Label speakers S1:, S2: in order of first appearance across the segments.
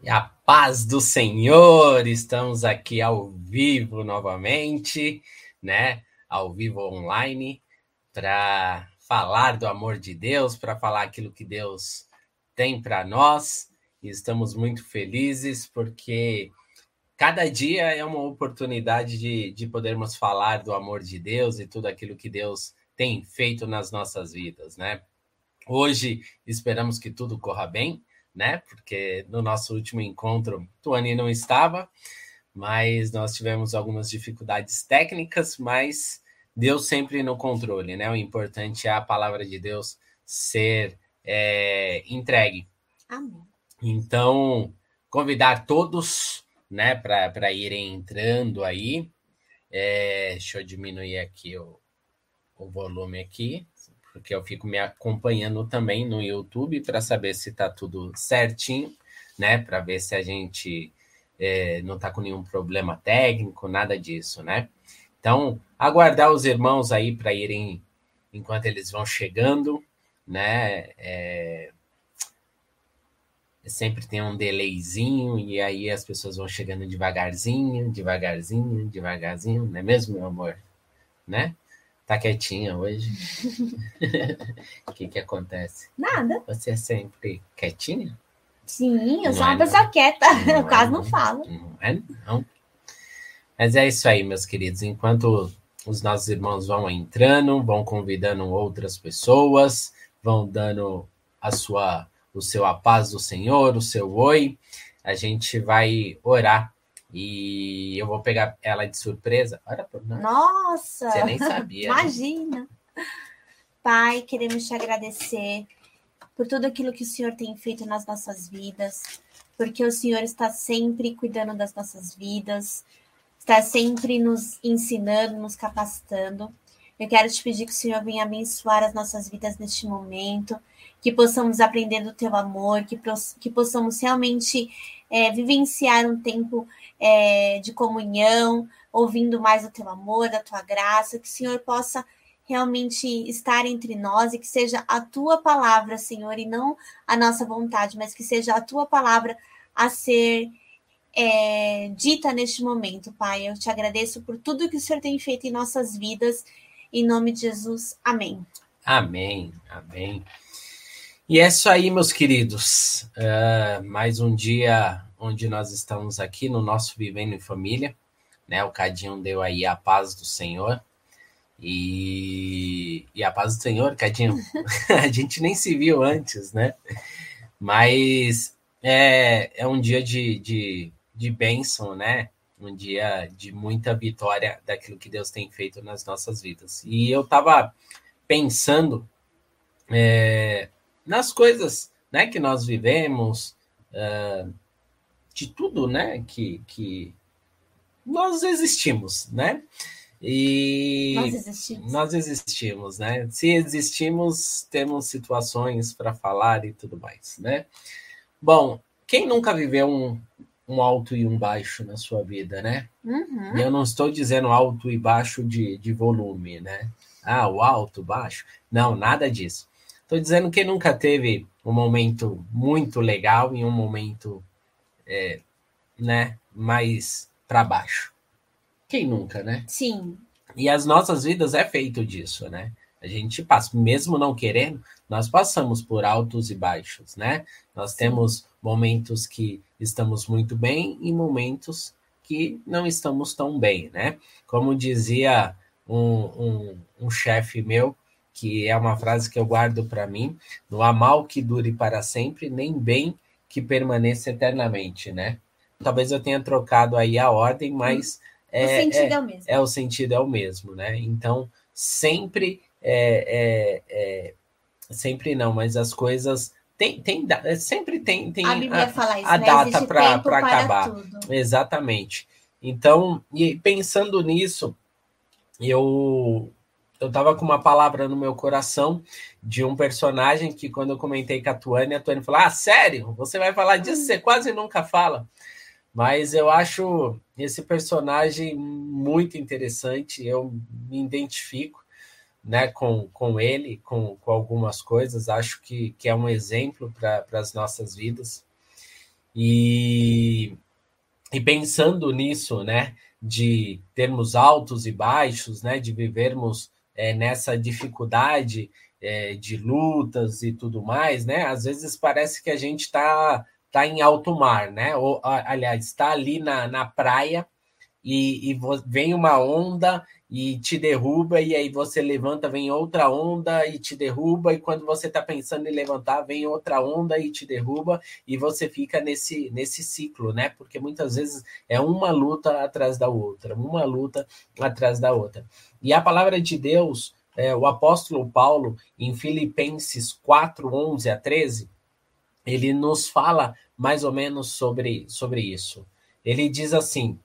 S1: E a paz do Senhor, estamos aqui ao vivo novamente, né? Ao vivo online, para falar do amor de Deus, para falar aquilo que Deus tem para nós. E estamos muito felizes porque cada dia é uma oportunidade de, de podermos falar do amor de Deus e tudo aquilo que Deus tem feito nas nossas vidas, né? Hoje esperamos que tudo corra bem né? Porque no nosso último encontro, Tuani não estava, mas nós tivemos algumas dificuldades técnicas, mas Deus sempre no controle, né? O importante é a palavra de Deus ser é, entregue.
S2: Amém.
S1: Então, convidar todos, né, para irem entrando aí. É, deixa eu diminuir aqui o, o volume aqui porque eu fico me acompanhando também no YouTube para saber se está tudo certinho, né? Para ver se a gente é, não está com nenhum problema técnico, nada disso, né? Então, aguardar os irmãos aí para irem enquanto eles vão chegando, né? É, sempre tem um delayzinho e aí as pessoas vão chegando devagarzinho, devagarzinho, devagarzinho, não é mesmo, meu amor? Né? Tá quietinha hoje? O que que acontece?
S2: Nada.
S1: Você é sempre quietinha?
S2: Sim, eu
S1: Não
S2: sou uma
S1: é,
S2: pessoa quieta.
S1: Não
S2: eu
S1: é,
S2: quase não
S1: não.
S2: falo.
S1: Não é, não. Mas é isso aí, meus queridos. Enquanto os nossos irmãos vão entrando, vão convidando outras pessoas, vão dando a sua, o seu a paz do Senhor, o seu oi, a gente vai orar. E eu vou pegar ela de surpresa. Nada.
S2: Nossa!
S1: Você nem sabia. né?
S2: Imagina. Pai, queremos te agradecer por tudo aquilo que o Senhor tem feito nas nossas vidas, porque o Senhor está sempre cuidando das nossas vidas, está sempre nos ensinando, nos capacitando. Eu quero te pedir que o Senhor venha abençoar as nossas vidas neste momento, que possamos aprender do teu amor, que, que possamos realmente é, vivenciar um tempo é, de comunhão, ouvindo mais do teu amor, da tua graça, que o Senhor possa realmente estar entre nós e que seja a tua palavra, Senhor, e não a nossa vontade, mas que seja a tua palavra a ser é, dita neste momento, Pai. Eu te agradeço por tudo que o Senhor tem feito em nossas vidas. Em nome de Jesus, amém.
S1: Amém, amém. E é isso aí, meus queridos. Ah, mais um dia onde nós estamos aqui no nosso Vivendo em Família. Né? O Cadinho deu aí a paz do Senhor. E, e a paz do Senhor, Cadinho, a gente nem se viu antes, né? Mas é, é um dia de, de, de bênção, né? Um dia de muita vitória daquilo que Deus tem feito nas nossas vidas. E eu estava pensando é, nas coisas né, que nós vivemos, ah, de tudo né, que, que nós existimos, né? E
S2: Nós existimos.
S1: nós existimos, né? Se existimos, temos situações para falar e tudo mais, né? Bom, quem nunca viveu um, um alto e um baixo na sua vida, né?
S2: Uhum.
S1: E eu não estou dizendo alto e baixo de, de volume, né? Ah, o alto, baixo. Não, nada disso. Estou dizendo que nunca teve um momento muito legal e um momento, é, né, mais para baixo. Quem nunca, né?
S2: Sim,
S1: E as nossas vidas é feito disso, né? A gente passa, mesmo não querendo, nós passamos por altos e baixos, né? Nós temos momentos que estamos muito bem e momentos que não estamos tão bem, né? Como dizia um, um, um chefe meu, que é uma frase que eu guardo para mim: não há mal que dure para sempre, nem bem que permaneça eternamente, né? Talvez eu tenha trocado aí a ordem, mas
S2: o
S1: é,
S2: sentido
S1: é,
S2: é o mesmo.
S1: é o sentido é o mesmo, né? Então sempre é, é, é- sempre não, mas as coisas tem, tem é, sempre tem tem
S2: a
S1: a-
S2: isso,
S1: a
S2: né?
S1: data pra- pra
S2: para
S1: acabar.
S2: tudo.
S1: Exatamente. Então, e pensando nisso, eu eu tava com uma palavra no meu coração de um personagem que quando eu comentei com a Tuane, a Tuane falou: "Ah, sério? Você vai falar disso? Você quase nunca fala". Mas eu acho esse personagem muito interessante, eu me identifico né, com, com ele, com, com algumas coisas, acho que, que é um exemplo para as nossas vidas. E, e pensando nisso, né, de termos altos e baixos, né, de vivermos é, nessa dificuldade é, de lutas e tudo mais, né, às vezes parece que a gente está tá em alto mar, né, ou, aliás, está ali na, na praia e, e vem uma onda e te derruba, e aí você levanta, vem outra onda e te derruba, e quando você está pensando em levantar, vem outra onda e te derruba, e você fica nesse, nesse ciclo, né? Porque muitas vezes é uma luta atrás da outra, uma luta atrás da outra. E a palavra de Deus, é, o apóstolo Paulo, em Filipenses 4, 11 a 13, ele nos fala mais ou menos sobre, sobre isso. Ele diz assim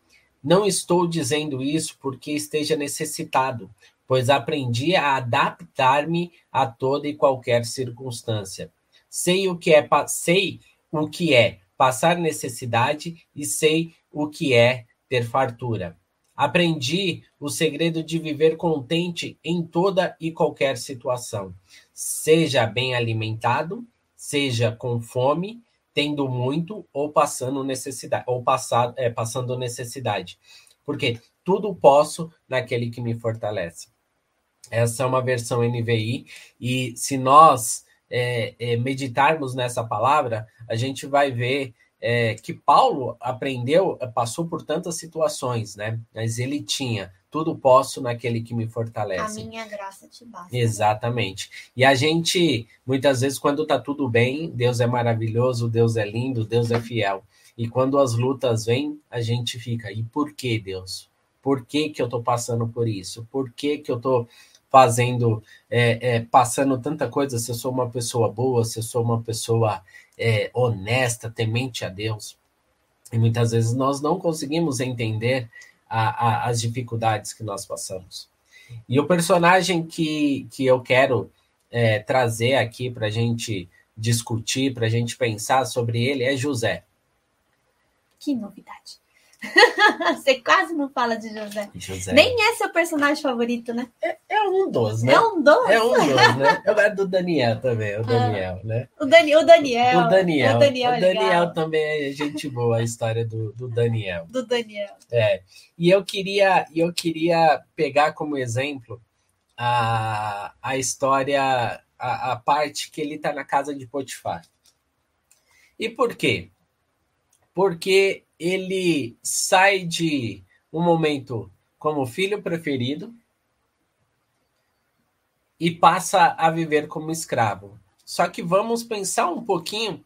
S1: não estou dizendo isso porque esteja necessitado, pois aprendi a adaptar-me a toda e qualquer circunstância. Sei o que é sei o que é passar necessidade e sei o que é ter fartura. Aprendi o segredo de viver contente em toda e qualquer situação, seja bem alimentado, seja com fome, tendo muito ou passando necessidade, ou passado, é, passando necessidade. Porque tudo posso naquele que me fortalece. Essa é uma versão NVI, e se nós é, é, meditarmos nessa palavra, a gente vai ver é, que Paulo aprendeu, passou por tantas situações, né? Mas ele tinha tudo posso naquele que me fortalece.
S2: A minha graça te basta.
S1: Exatamente. E a gente, muitas vezes, quando tá tudo bem, Deus é maravilhoso, Deus é lindo, Deus é fiel. E quando as lutas vêm, a gente fica, e por que, Deus? Por que, que eu tô passando por isso? Por que, que eu tô fazendo, é, é, passando tanta coisa, se eu sou uma pessoa boa, se eu sou uma pessoa é, honesta, temente a Deus? E muitas vezes nós não conseguimos entender a, a, as dificuldades que nós passamos. E o personagem que, que eu quero é, trazer aqui para a gente discutir, para a gente pensar sobre ele é José.
S2: Que novidade! Você quase não fala de José.
S1: José.
S2: Nem é seu personagem favorito, né?
S1: É, é um dos, né?
S2: É um dos?
S1: É um dos, né? Eu gosto do Daniel também, o ah. Daniel, ah, né?
S2: O, Dani, o Daniel.
S1: O Daniel. O Daniel, o Daniel também é gente boa, a história do, do Daniel.
S2: Do Daniel.
S1: É. E eu queria, eu queria pegar como exemplo a, a história, a, a parte que ele está na casa de Potifar. E por quê? Porque ele sai de um momento como filho preferido e passa a viver como escravo. Só que vamos pensar um pouquinho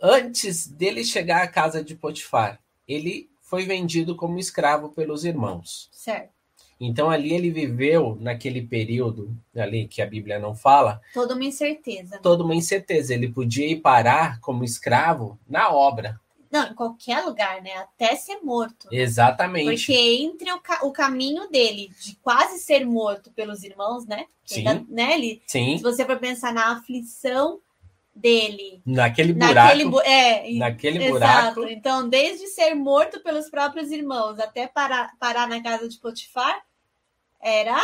S1: antes dele chegar à casa de Potifar. Ele foi vendido como escravo pelos irmãos.
S2: Certo.
S1: Então ali ele viveu naquele período ali que a Bíblia não fala.
S2: Toda uma incerteza.
S1: Toda uma incerteza. Ele podia ir parar como escravo na obra.
S2: Não, em qualquer lugar, né? Até ser morto.
S1: Exatamente.
S2: Porque entre o, ca o caminho dele de quase ser morto pelos irmãos, né?
S1: Sim.
S2: Ainda, né? Ele,
S1: Sim.
S2: Se você for pensar na aflição dele.
S1: Naquele buraco. Naquele,
S2: é,
S1: naquele
S2: exato.
S1: buraco.
S2: Então, desde ser morto pelos próprios irmãos até parar, parar na casa de Potifar, era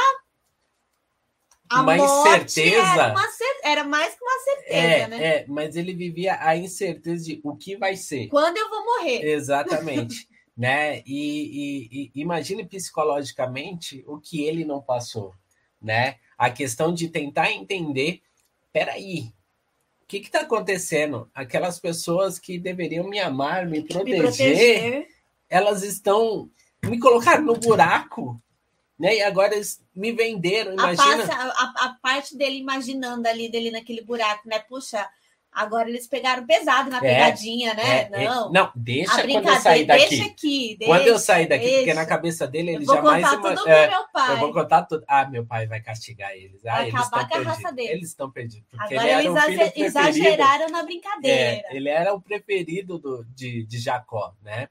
S2: a
S1: uma incerteza.
S2: Era, uma, era, mais que uma certeza,
S1: é,
S2: né?
S1: É, mas ele vivia a incerteza de o que vai ser.
S2: Quando eu vou morrer.
S1: Exatamente. né? E, e, e, imagine psicologicamente o que ele não passou, né? A questão de tentar entender, peraí, o que está acontecendo? Aquelas pessoas que deveriam me amar, me proteger, me proteger. elas estão me colocaram no buraco, né? E agora eles me venderam, imagina.
S2: A, a, a, parte dele imaginando ali, dele naquele buraco, né? Puxa, agora eles pegaram pesado na é, pegadinha, né?
S1: É,
S2: não.
S1: É, não, deixa quando eu sair daqui.
S2: Deixa aqui. Deixa,
S1: quando eu sair daqui, deixa. porque na cabeça dele ele jamais.
S2: Eu vou contar tudo é, pro meu pai.
S1: Eu vou contar tudo. Ah, meu pai vai castigar eles. Ah,
S2: vai
S1: eles
S2: acabar
S1: com
S2: a raça deles.
S1: Eles estão perdidos.
S2: Agora ele eles exageraram na brincadeira.
S1: É, ele era o preferido do, de, de Jacó, né?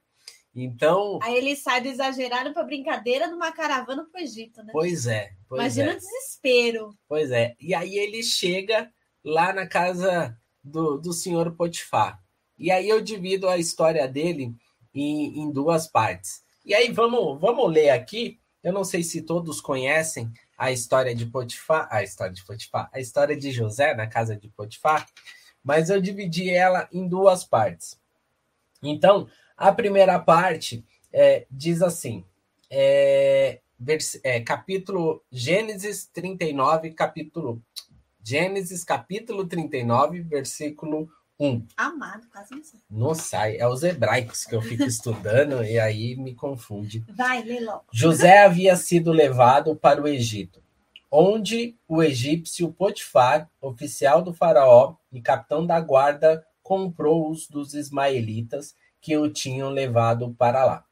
S1: Então.
S2: Aí ele sai do exagerado para brincadeira numa caravana para o Egito, né?
S1: Pois é. Pois
S2: Imagina
S1: é.
S2: o desespero.
S1: Pois é. E aí ele chega lá na casa do, do senhor Potifar. E aí eu divido a história dele em, em duas partes. E aí vamos, vamos ler aqui. Eu não sei se todos conhecem a história de Potifar, a história de Potifar, a história de José na casa de Potifar, mas eu dividi ela em duas partes. Então, a primeira parte é, diz assim: é, vers, é, capítulo Gênesis 39, capítulo Gênesis, capítulo 39, versículo 1.
S2: Amado, quase não
S1: sei. Não sai, é os hebraicos que eu fico estudando e aí me confunde.
S2: Vai, lê logo.
S1: José havia sido levado para o Egito, onde o egípcio Potifar, oficial do faraó e capitão da guarda, comprou-os dos ismaelitas que o tinham levado para lá.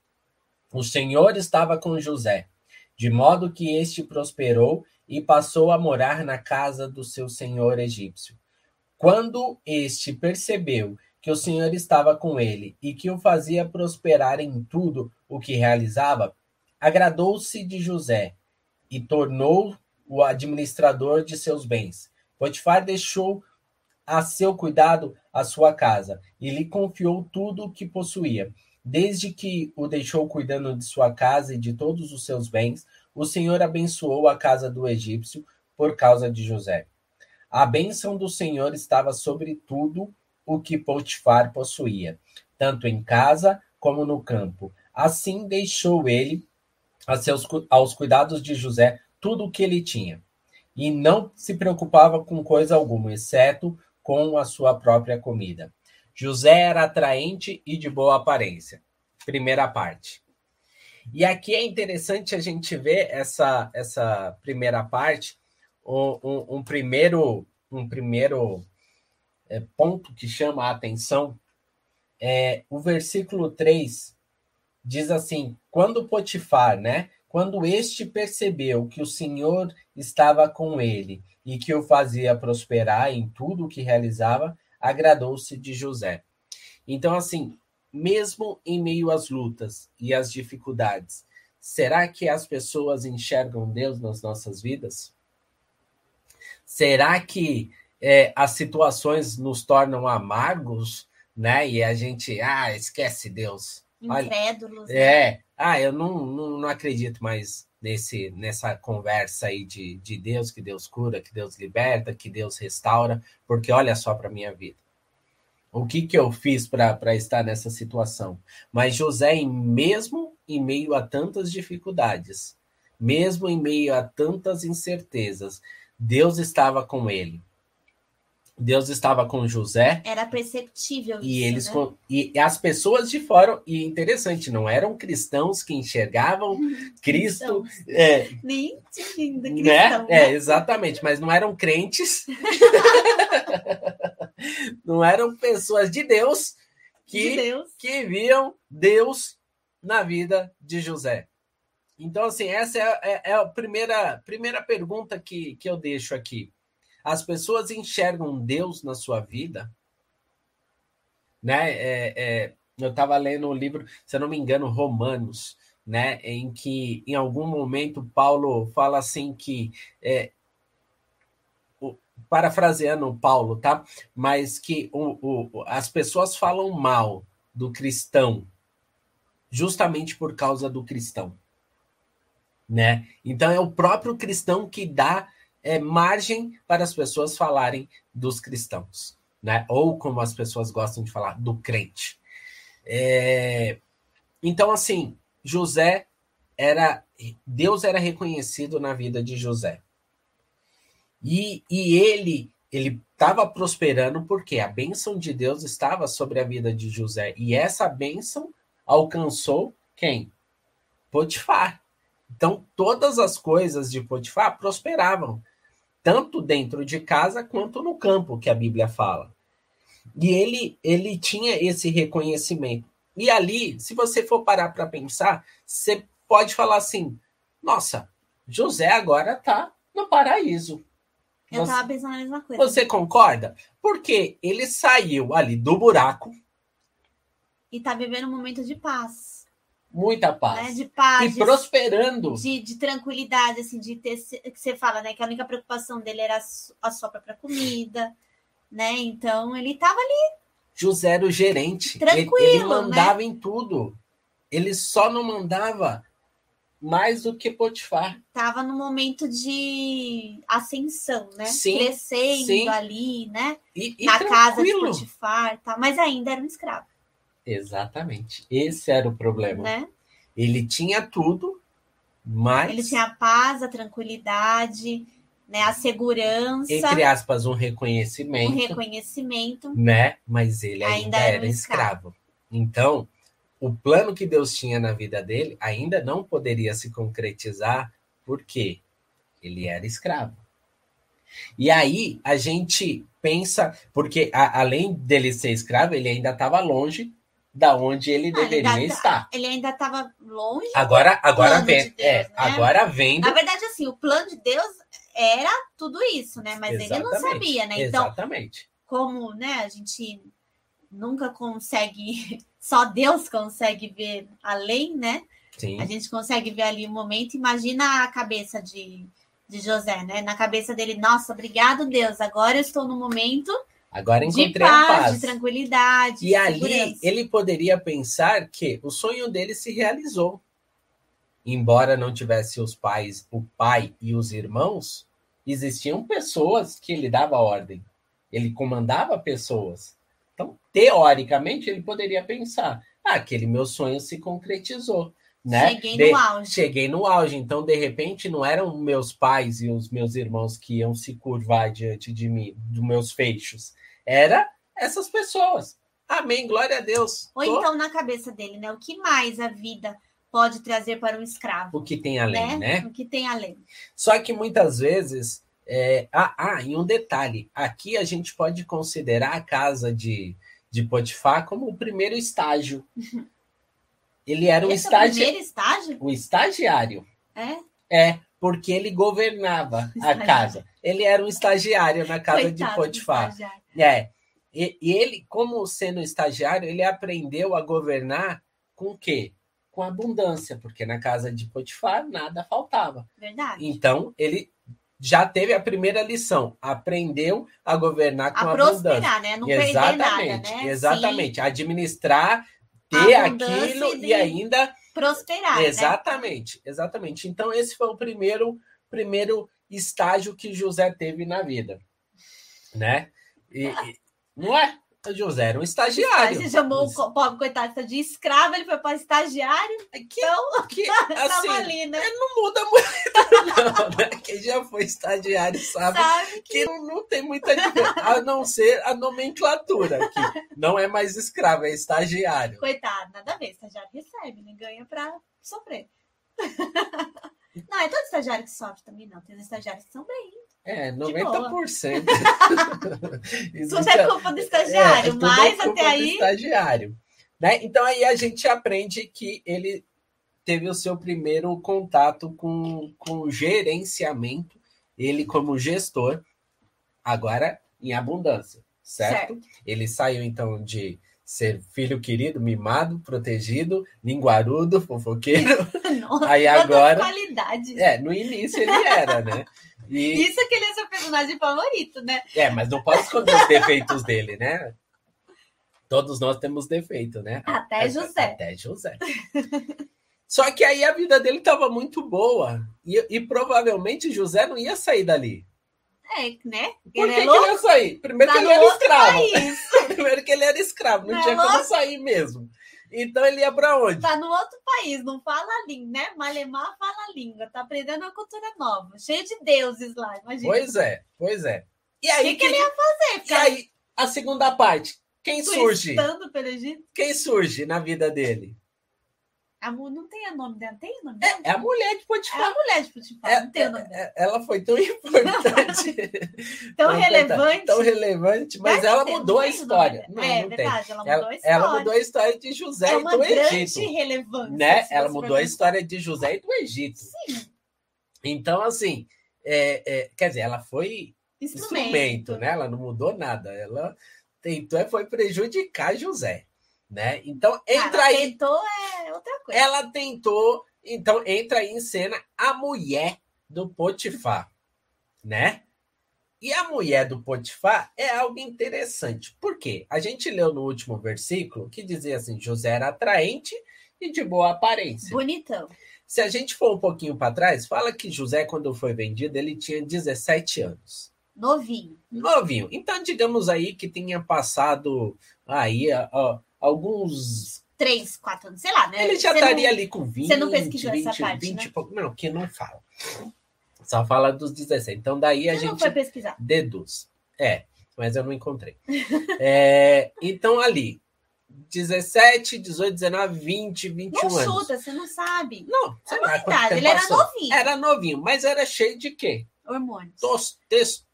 S1: O Senhor estava com José, de modo que este prosperou e passou a morar na casa do seu senhor egípcio. Quando este percebeu que o Senhor estava com ele e que o fazia prosperar em tudo o que realizava, agradou-se de José e tornou o administrador de seus bens. Potifar deixou a seu cuidado a sua casa e lhe confiou tudo o que possuía. Desde que o deixou cuidando de sua casa e de todos os seus bens, o Senhor abençoou a casa do egípcio por causa de José. A bênção do Senhor estava sobre tudo o que Potifar possuía, tanto em casa como no campo. Assim deixou ele a seus, aos cuidados de José tudo o que ele tinha, e não se preocupava com coisa alguma, exceto com a sua própria comida. José era atraente e de boa aparência. Primeira parte. E aqui é interessante a gente ver essa, essa primeira parte um, um, um primeiro, um primeiro é, ponto que chama a atenção é o versículo 3 diz assim: quando Potifar, né? Quando este percebeu que o Senhor estava com ele e que o fazia prosperar em tudo o que realizava, agradou-se de José. Então, assim, mesmo em meio às lutas e às dificuldades, será que as pessoas enxergam Deus nas nossas vidas? Será que é, as situações nos tornam amargos, né? E a gente, ah, esquece Deus.
S2: Incrédulos.
S1: Olha, é, né? Ah, eu não, não, não acredito mais nesse nessa conversa aí de, de Deus, que Deus cura, que Deus liberta, que Deus restaura, porque olha só para minha vida. O que, que eu fiz para estar nessa situação? Mas José, mesmo em meio a tantas dificuldades, mesmo em meio a tantas incertezas, Deus estava com ele. Deus estava com José.
S2: Era perceptível
S1: e
S2: isso,
S1: eles
S2: né?
S1: e as pessoas de fora e interessante, não eram cristãos que enxergavam Cristo, é,
S2: nem
S1: né?
S2: cristão,
S1: É,
S2: né?
S1: exatamente, mas não eram crentes. não eram pessoas de Deus que
S2: De Deus.
S1: que viam Deus na vida de José. Então, assim, essa é, é- é a primeira, primeira pergunta que, que eu deixo aqui. As pessoas enxergam Deus na sua vida? Né? É, é, eu estava lendo um livro, se eu não me engano, Romanos, né? Em que, em algum momento, Paulo fala assim que é, parafraseando Paulo, tá? Mas que o, o- as pessoas falam mal do cristão justamente por causa do cristão, né? Então é o próprio cristão que dá é, margem para as pessoas falarem dos cristãos, né? Ou como as pessoas gostam de falar, do crente. É, Então, assim, José era Deus era reconhecido na vida de José. E, e ele ele estava prosperando porque a bênção de Deus estava sobre a vida de José. E essa bênção alcançou quem? Potifar. Então, todas as coisas de Potifar prosperavam, tanto dentro de casa quanto no campo, que a Bíblia fala. E ele, ele tinha esse reconhecimento. E ali, se você for parar para pensar, você pode falar assim: nossa, José agora está no paraíso.
S2: Eu
S1: Você-
S2: tava pensando a mesma coisa.
S1: Você concorda? Porque ele saiu ali do buraco,
S2: E tá vivendo um momento de paz.
S1: Muita
S2: Né?
S1: paz,
S2: De paz,
S1: e
S2: de,
S1: prosperando.
S2: de, de tranquilidade, assim, de ter. Que você fala, né? Que a única preocupação dele era a su- a sua própria comida, né? Então ele tava ali.
S1: José era o gerente.
S2: Tranquilo,
S1: ele, ele mandava em tudo. Ele só não mandava mais do que Potifar.
S2: Tava no momento de ascensão, né?
S1: Sim,
S2: Crescendo
S1: sim.
S2: ali, né?
S1: E, e
S2: Na casa de
S1: tranquilo.
S2: Potifar, tá? mas ainda era um escravo.
S1: Exatamente. Esse era o problema.
S2: Né?
S1: Ele tinha tudo, mas.
S2: Ele tinha a paz, a tranquilidade, né? a segurança.
S1: Entre aspas, um reconhecimento.
S2: Um reconhecimento.
S1: Né? Mas ele ainda, ainda era, era escravo. escravo. Então, o plano que Deus tinha na vida dele ainda não poderia se concretizar, porque ele era escravo. E aí a gente pensa, porque a, além dele ser escravo, ele ainda estava longe da onde ele deveria ele estar.
S2: Ele ainda estava longe.
S1: Agora, agora vem, de é, né? agora vendo.
S2: Na verdade, assim, o plano de Deus era tudo isso, né? Mas Exatamente. ele não sabia, né? Então,
S1: Exatamente.
S2: como, né? A gente nunca consegue, só Deus consegue ver além, né?
S1: Sim.
S2: A gente consegue ver ali o um momento. Imagina a cabeça de, de José, né? Na cabeça dele, nossa, obrigado, Deus. Agora eu estou no momento
S1: Agora encontrei
S2: de paz,
S1: a paz.
S2: de tranquilidade.
S1: E de ali ele poderia pensar que o sonho dele se realizou. Embora não tivesse os pais, o pai e os irmãos, existiam pessoas que ele dava ordem. Ele comandava pessoas. Então, teoricamente, ele poderia pensar: ah, aquele meu sonho se concretizou. Né?
S2: Cheguei de, no auge.
S1: Cheguei no auge. Então, de repente, não eram meus pais e os meus irmãos que iam se curvar diante de mim, dos meus fechos. Era essas pessoas. Amém, glória a Deus.
S2: Ou Tô... então, na cabeça dele, né? O que mais a vida pode trazer para um escravo?
S1: O que tem além, né?
S2: né? O que tem além.
S1: Só que muitas vezes. É... Ah, ah, e um detalhe: aqui a gente pode considerar a casa de, de Potifar como o primeiro estágio. Ele era um estagi...
S2: é estágio?
S1: O estagiário.
S2: É?
S1: É, porque ele governava a casa. Ele era um estagiário na casa Coitado de Potifar. É. E, e, ele, como sendo estagiário, ele aprendeu a governar com o quê? Com abundância, porque na casa de Potifar nada faltava.
S2: Verdade.
S1: Então, ele já teve a primeira lição, aprendeu a governar com
S2: a
S1: abundância.
S2: né? Não
S1: exatamente,
S2: nada, né?
S1: Exatamente, Sim. administrar ter aquilo e ainda
S2: prosperar.
S1: Né? Exatamente, né? exatamente. Então, esse foi o primeiro, primeiro estágio que José teve na vida. Né? E, e não é? José era um estagiário.
S2: Você chamou o pobre coitado de escravo, ele foi para estagiário.
S1: Que, então, que, assim,
S2: ali, né?
S1: não muda muito, não, né? Quem já foi estagiário sabe,
S2: sabe
S1: que, que não, não, tem muita diferença, a não ser a nomenclatura, que não é mais escravo, é estagiário.
S2: Coitado, nada a ver, estagiário recebe, né? ganha para sofrer. Não, é todo estagiário que sofre também, não. Tem estagiários que são bem
S1: é, 90%.
S2: Tudo é culpa do estagiário, é, é mas é até aí.
S1: estagiário. Né? Então aí a gente aprende que ele teve o seu primeiro contato com, com gerenciamento, ele como gestor, agora em abundância, certo? certo? Ele saiu então de ser filho querido, mimado, protegido, linguarudo, fofoqueiro.
S2: Nossa,
S1: aí agora.
S2: Qualidade.
S1: É, no início ele era, né?
S2: E... Isso é que ele é seu personagem favorito, né?
S1: É, mas não pode esconder os defeitos dele, né? Todos nós temos defeito, né?
S2: Até José.
S1: Até José. Só que aí a vida dele estava muito boa. E, e, provavelmente José não ia sair dali.
S2: É, né?
S1: Por que, é que ele ia sair? Primeiro tá que ele era escravo. Primeiro que ele era escravo, não, não é tinha é como sair mesmo. Então ele ia para onde?
S2: Tá no outro país, não fala a língua, né? Malemar fala a língua, tá aprendendo uma cultura nova, cheio de deuses lá, imagina.
S1: Pois é, pois é. E aí,
S2: o que, que, ele ia fazer?
S1: E aí, a segunda parte, quem surge?
S2: Pelo Egito?
S1: Quem surge na vida dele?
S2: A, não tem o nome dela? Tem o nome dela?
S1: É, é a mulher de Potifar.
S2: É a mulher de Potifar, é, não tem nome dela.
S1: É, ela foi tão importante.
S2: tão, tão relevante.
S1: Tão relevante, mas ela mudou a história. Não,
S2: é
S1: não
S2: verdade,
S1: tem.
S2: ela mudou a história.
S1: Ela mudou a história de José
S2: é
S1: e do
S2: Egito.
S1: relevância. Né? Ela mudou a história de José e do Egito.
S2: Sim.
S1: Então, assim, é, é, quer dizer, ela foi
S2: instrumento.
S1: instrumento, né? Ela não mudou nada. Ela tentou foi prejudicar José né? Então entra
S2: ela
S1: aí.
S2: Tentou é outra coisa.
S1: Ela tentou, então entra aí em cena a mulher do Potifar, né? E a mulher do Potifar é algo interessante. Por quê? A gente leu no último versículo que dizia assim: José era atraente e de boa aparência.
S2: Bonitão.
S1: Se a gente for um pouquinho para trás, fala que José, quando foi vendido, ele tinha 17 anos.
S2: Novinho.
S1: Novinho. Então, digamos aí que tinha passado aí ó,
S2: alguns. Três, quatro anos, sei lá, né?
S1: Ele já você estaria não, ali com 20. Você
S2: não pesquisou 20, essa parte? 20,
S1: né? Não, que não fala. Só fala dos 17. Então, daí a você gente. Não
S2: foi pesquisar.
S1: Deduz. É, mas eu não encontrei. é, então, ali, 17, 18, 19, 20, 21 não anos. Não
S2: chuta, você não sabe.
S1: Não,
S2: sei lá. Ele era novinho.
S1: Era novinho, mas era cheio de quê?
S2: Hormônios.
S1: Tos,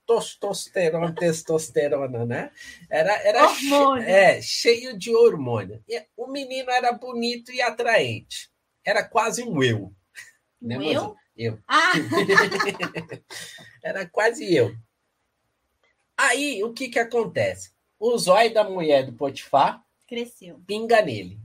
S1: testosterona, testosterona, né? Era, era che, é, cheio de hormônio. E o menino era bonito e atraente. Era quase um eu.
S2: Um né, eu?
S1: Eu.
S2: Ah.
S1: era quase eu. Aí, o que que acontece? O zóio da mulher do Potifar
S2: cresceu.
S1: Pinga nele.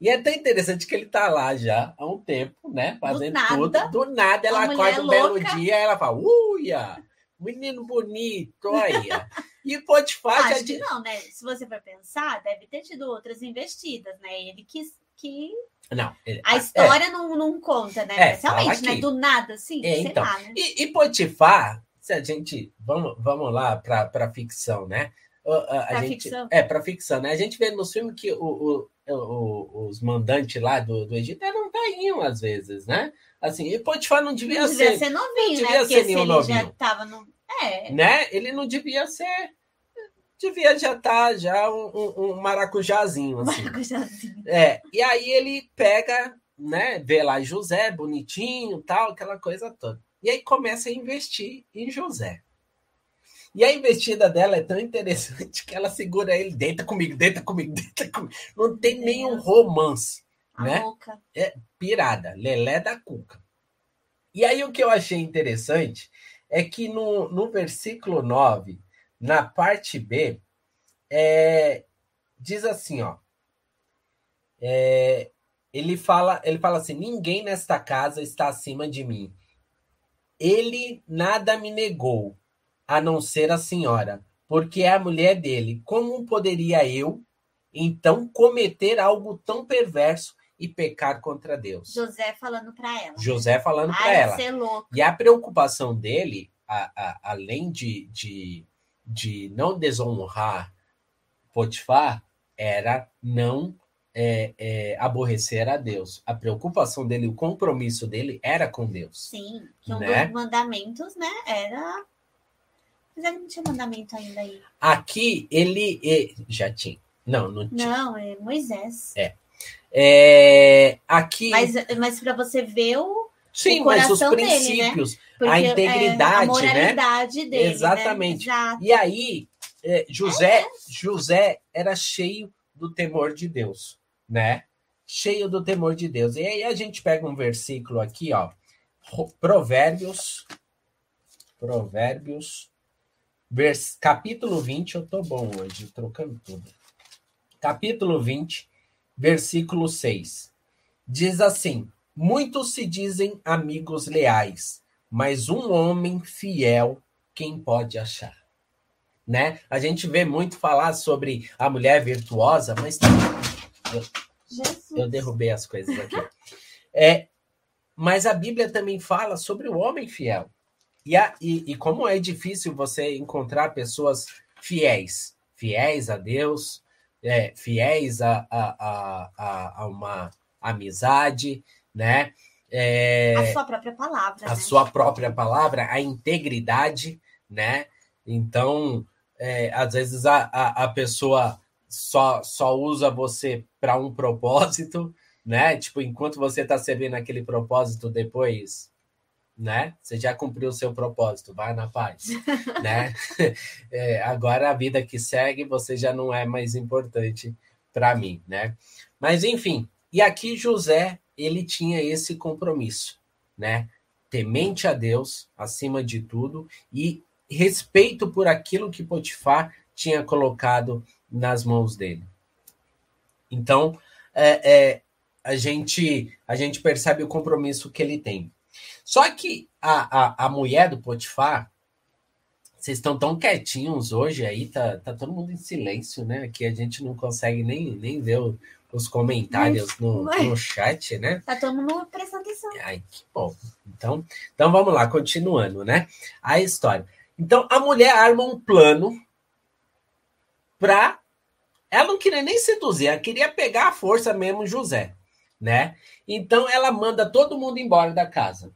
S1: E é tão interessante que ele tá lá já há um tempo, né? Fazendo do tudo. Do nada ela acorda um belo dia ela fala: Uia! Menino bonito, olha. E Potifar
S2: Acho que não, né? Se você for pensar, deve ter tido outras investidas, né? Ele quis que.
S1: Não. Ele...
S2: A história é. não, não conta, né? É, Realmente, né? Do nada, assim. É, então. Lá, né?
S1: e, e Potifar, se a gente. Vamos, vamos lá para a ficção, né? A, a gente, ficção. É, para ficção, né? A gente vê nos filmes que o, o, o, os mandantes lá do, do Egito eram tainhos, às vezes, né? Assim, e Potifar não devia, não devia
S2: ser, ser novinho,
S1: não
S2: devia
S1: né? Ser nenhum novinho.
S2: já tava no... É.
S1: Né? Ele não devia ser devia já estar tá, já um, um, um, maracujazinho assim.
S2: Maracujazinho.
S1: É, e aí ele pega, né, vê lá José bonitinho, tal, aquela coisa toda. E aí começa a investir em José. E a investida dela é tão interessante que ela segura ele, deita comigo, deita comigo, deita comigo. Não tem nenhum romance,
S2: a
S1: né?
S2: Boca.
S1: É pirada, lelé da cuca. E aí o que eu achei interessante é que no, no versículo 9, na parte B, é, diz assim, ó. É, ele fala, ele fala assim: ninguém nesta casa está acima de mim. Ele nada me negou, a não ser a senhora, porque é a mulher dele. Como poderia eu, então, cometer algo tão perverso e pecar contra Deus?
S2: José falando para ela.
S1: José falando para ela. E a preocupação dele, a, a, além de, de, de não desonrar Potifar, era não é, é, aborrecer a Deus. A preocupação dele, o compromisso dele era com Deus.
S2: Sim, que um né? dos mandamentos, né, era mas ele não tinha mandamento ainda aí.
S1: Aqui ele. Já tinha. Não, não tinha.
S2: Não, é Moisés.
S1: É. é aqui.
S2: Mas, mas para você ver o.
S1: Sim, o mas os princípios, dele, né? a integridade, é, a
S2: moralidade
S1: né?
S2: dele.
S1: Exatamente.
S2: Né?
S1: E aí, é, José, é José era cheio do temor de Deus, né? Cheio do temor de Deus. E aí a gente pega um versículo aqui, ó. Provérbios. Provérbios vers, capítulo 20, eu tô bom hoje, trocando tudo. Capítulo 20, versículo 6. Diz assim: Muitos se dizem amigos leais, mas um homem fiel, quem pode achar? Né? A gente vê muito falar sobre a mulher virtuosa, mas eu, eu derrubei as coisas aqui. É, mas a Bíblia também fala sobre o homem fiel. E, a, e, e como é difícil você encontrar pessoas fiéis, fiéis a Deus, é, fiéis a, a, a, a, uma amizade, né? É,
S2: a sua própria palavra.
S1: A
S2: né?
S1: sua própria palavra, a integridade, né? Então, é, às vezes a, a, a pessoa só, só usa você para um propósito, né? Tipo, enquanto você está servindo aquele propósito, depois né? Você já cumpriu o seu propósito, vai na paz, né? É, agora a vida que segue, você já não é mais importante para mim, né? Mas enfim, e aqui José, ele tinha esse compromisso, né? Temente a Deus acima de tudo e respeito por aquilo que Potifar tinha colocado nas mãos dele. Então, é, é, a gente a gente percebe o compromisso que ele tem. Só que a, a, a mulher do Potifar, vocês estão tão quietinhos hoje aí, tá, tá todo mundo em silêncio, né? Aqui a gente não consegue nem, nem ver o, os comentários no, no chat, né?
S2: Tá todo mundo prestando atenção.
S1: Ai, que bom. Então, então vamos lá, continuando, né? A história. Então, a mulher arma um plano para ela não queria nem seduzir, ela queria pegar a força mesmo José, né? Então ela manda todo mundo embora da casa.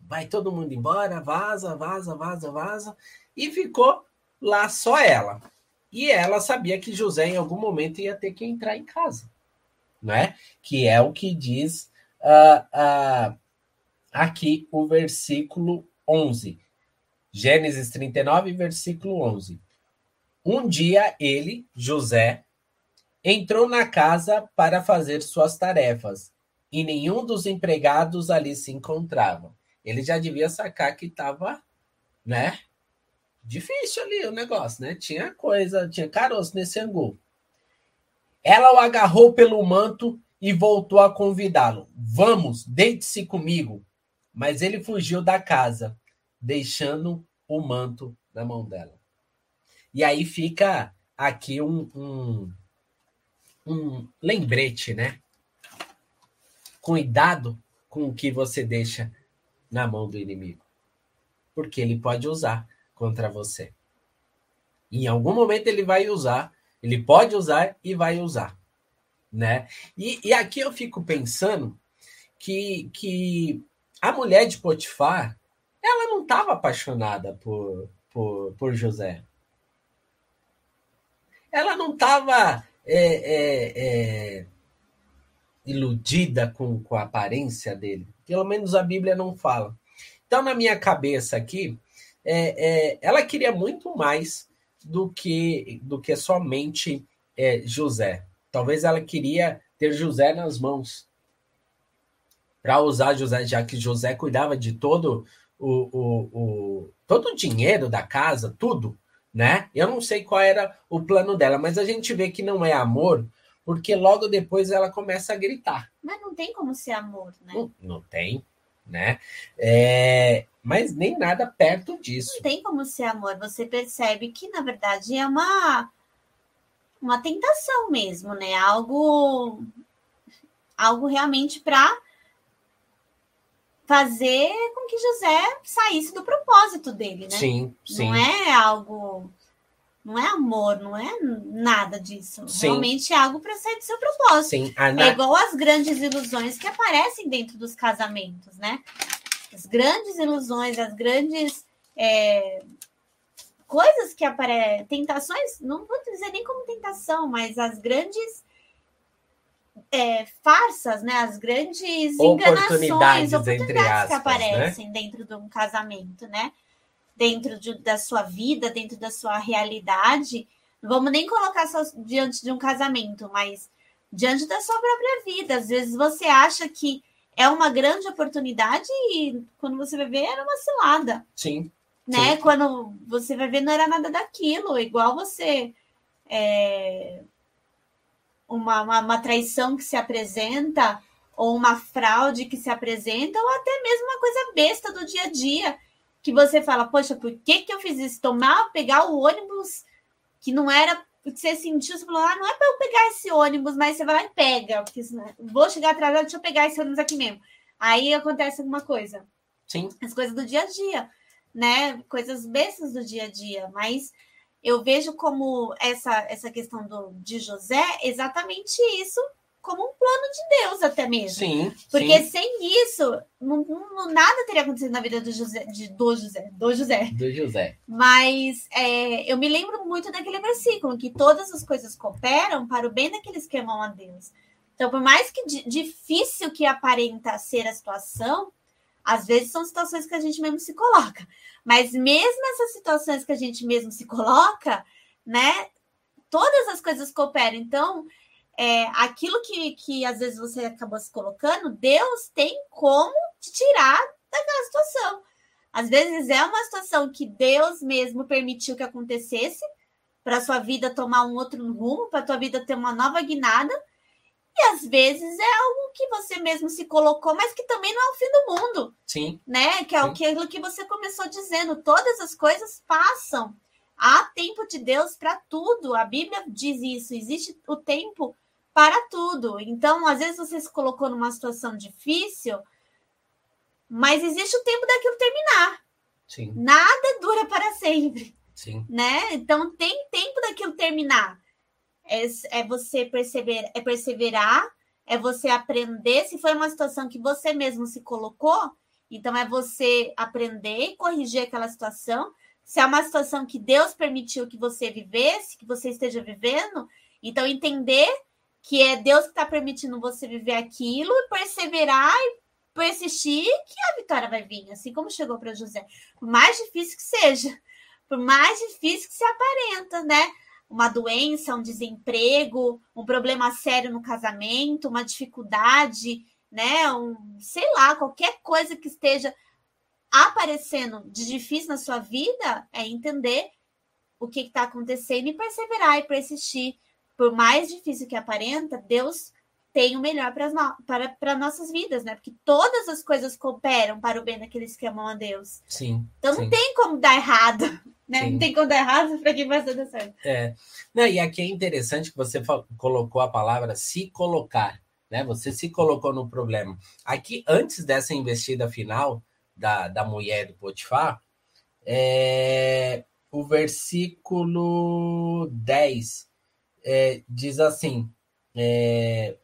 S1: Vai todo mundo embora, vaza, vaza, vaza, vaza, e ficou lá só ela. E ela sabia que José em algum momento ia ter que entrar em casa, né? Que é o que diz uh, uh, aqui o versículo 11. Gênesis 39, versículo 11. Um dia ele, José, entrou na casa para fazer suas tarefas e nenhum dos empregados ali se encontrava. Ele já devia sacar que estava, né? Difícil ali o negócio, né? Tinha coisa, tinha caroço nesse angu. Ela o agarrou pelo manto e voltou a convidá-lo. Vamos, deite-se comigo. Mas ele fugiu da casa, deixando o manto na mão dela. E aí fica aqui um, um, um lembrete, né? Cuidado com o que você deixa na mão do inimigo. Porque ele pode usar contra você. Em algum momento ele vai usar, ele pode usar e vai usar, né? E, e aqui eu fico pensando que, que a mulher de Potifar, ela não estava apaixonada por, por, por José ela não estava é, é, é, iludida com, com a aparência dele. Pelo menos a Bíblia não fala. Então, na minha cabeça aqui, é, é, ela queria muito mais do que, do que somente é, José. Talvez ela queria ter José nas mãos para usar José, já que José cuidava de todo o, o, o, todo o dinheiro da casa, tudo né? Eu não sei qual era o plano dela, mas a gente vê que não é amor, porque logo depois ela começa a gritar.
S2: Mas não tem como ser amor, né?
S1: Não, não tem, né? É, mas nem nada perto disso.
S2: Não tem como ser amor. Você percebe que, na verdade, é uma, uma tentação mesmo, né? Algo, algo realmente para fazer com que José saísse do propósito dele, né?
S1: Sim, sim.
S2: Não é algo. Não é amor, não é nada disso. Sim. Realmente é algo para sair do seu propósito. Sim. É igual as grandes ilusões que aparecem dentro dos casamentos, né? As grandes ilusões, as grandes é, coisas que aparecem, tentações, não vou dizer nem como tentação, mas as grandes é, farsas, né? As grandes enganações, oportunidades que né? aparecem né? dentro de um casamento, né? Dentro de, da sua vida, dentro da sua realidade. Não vamos nem colocar só diante de um casamento, mas diante da sua própria vida. Às vezes você acha que é uma grande oportunidade e quando você vai ver era uma cilada.
S1: Sim.
S2: Né? Sim. Quando você vai ver não era nada daquilo, igual você é, uma, uma, uma traição que se apresenta, ou uma fraude que se apresenta, ou até mesmo uma coisa besta do dia a dia, que você fala, poxa, por que, que eu fiz isso? Tomar, pegar o ônibus que não era porque você sentiu, você falou, ah, não é para eu pegar esse ônibus, mas você vai lá e pega, porque vou chegar atrasado, deixa eu pegar esse ônibus aqui mesmo. Aí acontece alguma coisa.
S1: Sim.
S2: As coisas do dia a dia, né? Coisas bestas do dia a dia, mas eu vejo como essa, essa questão do, de José exatamente isso como um plano de Deus até mesmo.
S1: Sim.
S2: Porque
S1: sim.
S2: sem isso, não, não, nada teria acontecido na vida do José, de, do José, do José.
S1: Do José.
S2: Mas é, eu me lembro muito daquele versículo, que todas as coisas cooperam para o bem daqueles que amam a Deus. Então, por mais que difícil que aparenta ser a situação, às vezes são situações que a gente mesmo se coloca. Mas mesmo essas situações que a gente mesmo se coloca, né? Todas as coisas cooperam. Então, é, aquilo que, que às vezes você acabou se colocando, Deus tem como te tirar daquela situação. Às vezes é uma situação que Deus mesmo permitiu que acontecesse para sua vida tomar um outro rumo, para tua vida ter uma nova guinada. E às vezes é algo que você mesmo se colocou, mas que também não é o fim do mundo.
S1: Sim.
S2: Né? Que é
S1: Sim.
S2: aquilo que você começou dizendo. Todas as coisas passam. Há tempo de Deus para tudo. A Bíblia diz isso. Existe o tempo para tudo. Então, às vezes você se colocou numa situação difícil, mas existe o tempo daquilo terminar.
S1: Sim.
S2: Nada dura para sempre.
S1: Sim.
S2: né? Então tem tempo daquilo terminar. É, é você perceber, é perseverar, é você aprender. Se foi uma situação que você mesmo se colocou, então é você aprender e corrigir aquela situação. Se é uma situação que Deus permitiu que você vivesse, que você esteja vivendo, então entender que é Deus que está permitindo você viver aquilo e perseverar e persistir que a vitória vai vir, assim como chegou para José. Por mais difícil que seja, por mais difícil que se aparenta, né? Uma doença, um desemprego, um problema sério no casamento, uma dificuldade, né? Um, sei lá, qualquer coisa que esteja aparecendo de difícil na sua vida, é entender o que está acontecendo e perseverar e persistir. Por mais difícil que aparenta, Deus tem o melhor para, para, para nossas vidas, né? Porque todas as coisas cooperam para o bem daqueles que amam a Deus.
S1: Sim.
S2: Então
S1: sim.
S2: não tem como dar errado, né? Não tem como dar errado para quem vai dar certo.
S1: É. Não, e aqui é interessante que você colocou a palavra se colocar, né? Você se colocou no problema. Aqui, antes dessa investida final da, da mulher do Potifar, é, o versículo 10 é, diz assim: é,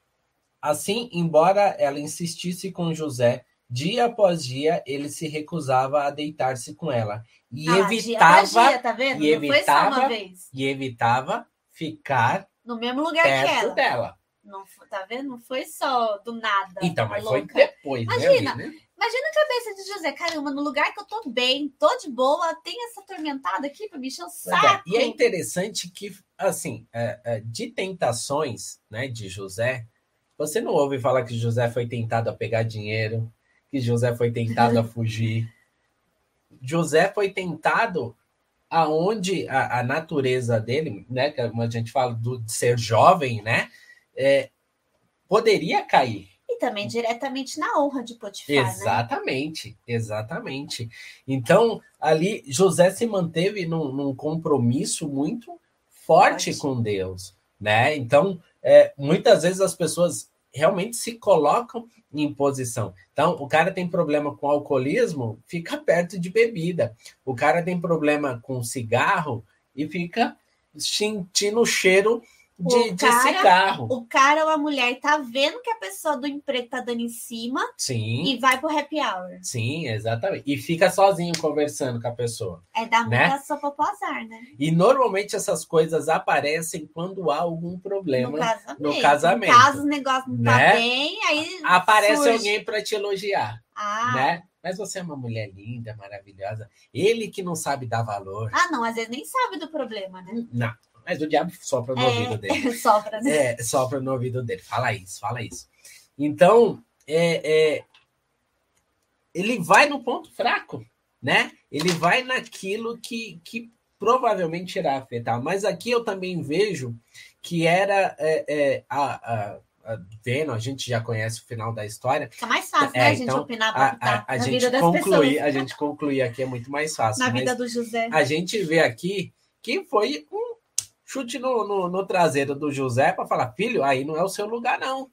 S1: Assim, embora ela insistisse com José, dia após dia ele se recusava a deitar-se com ela e
S2: Ah, dia
S1: evitava
S2: após dia, tá vendo?
S1: e
S2: não foi só uma
S1: evitava-
S2: vez.
S1: e evitava ficar
S2: No mesmo lugar que
S1: perto
S2: ela.
S1: dela.
S2: Não, foi- tá vendo? Não foi só do nada.
S1: Então,
S2: a
S1: mas foi
S2: louca.
S1: depois,
S2: Imagina.
S1: né?
S2: Imagina a cabeça de José. Caramba, no lugar que eu tô bem, tô de boa, tem essa atormentada aqui pra me encher o
S1: Pois é.
S2: saco.
S1: E é interessante que, assim, é, é, de tentações né, de José, você não ouve falar que José foi tentado a pegar dinheiro, que José foi tentado a fugir. José foi tentado aonde a, a natureza dele, né, que a gente fala do, de ser jovem, né, é, poderia cair.
S2: E também diretamente na honra de Potifar, né?
S1: Exatamente, exatamente. Então, ali, José se manteve num, num compromisso muito forte
S2: Forte.
S1: com Deus, né? Então, é, muitas vezes as pessoas realmente se colocam em posição. Então, o cara tem problema com alcoolismo, fica perto de bebida. O cara tem problema com cigarro e fica sentindo o cheiro de,
S2: O
S1: de
S2: cara-
S1: cigarro.
S2: O cara ou a mulher tá vendo que a pessoa do emprego tá dando em cima
S1: Sim.
S2: e vai pro happy hour.
S1: Sim, exatamente. E fica sozinho conversando com a pessoa.
S2: É dar
S1: Né?
S2: muita sopa pro azar, né?
S1: E normalmente essas coisas aparecem quando há algum problema.
S2: No casamento.
S1: no casamento.
S2: Caso os negócios não tá
S1: Né?
S2: bem, aí
S1: Aparece
S2: surge.
S1: alguém para te elogiar,
S2: Ah,
S1: né? Mas você é uma mulher linda, maravilhosa. Ele que não sabe dar valor.
S2: ah, não, às vezes nem sabe do problema, né?
S1: Não, mas o diabo sopra no
S2: É.
S1: ouvido dele.
S2: Sopra, né?
S1: É, sopra no ouvido dele. Fala isso, fala isso. Então, é, é, ele vai no ponto fraco, né? Ele vai naquilo que, que provavelmente irá afetar. Mas aqui eu também vejo que era é, é, a, a, vendo, a gente já conhece o final da história.
S2: Fica mais fácil,
S1: É,
S2: né, a gente
S1: então,
S2: opinar
S1: A, a, a
S2: na
S1: gente
S2: vida das
S1: concluir,
S2: pessoas.
S1: a gente concluir aqui é muito mais fácil.
S2: Na vida do José.
S1: a gente vê aqui que foi um chute no, no, no traseiro do José para falar, filho, aí não é o seu lugar, não.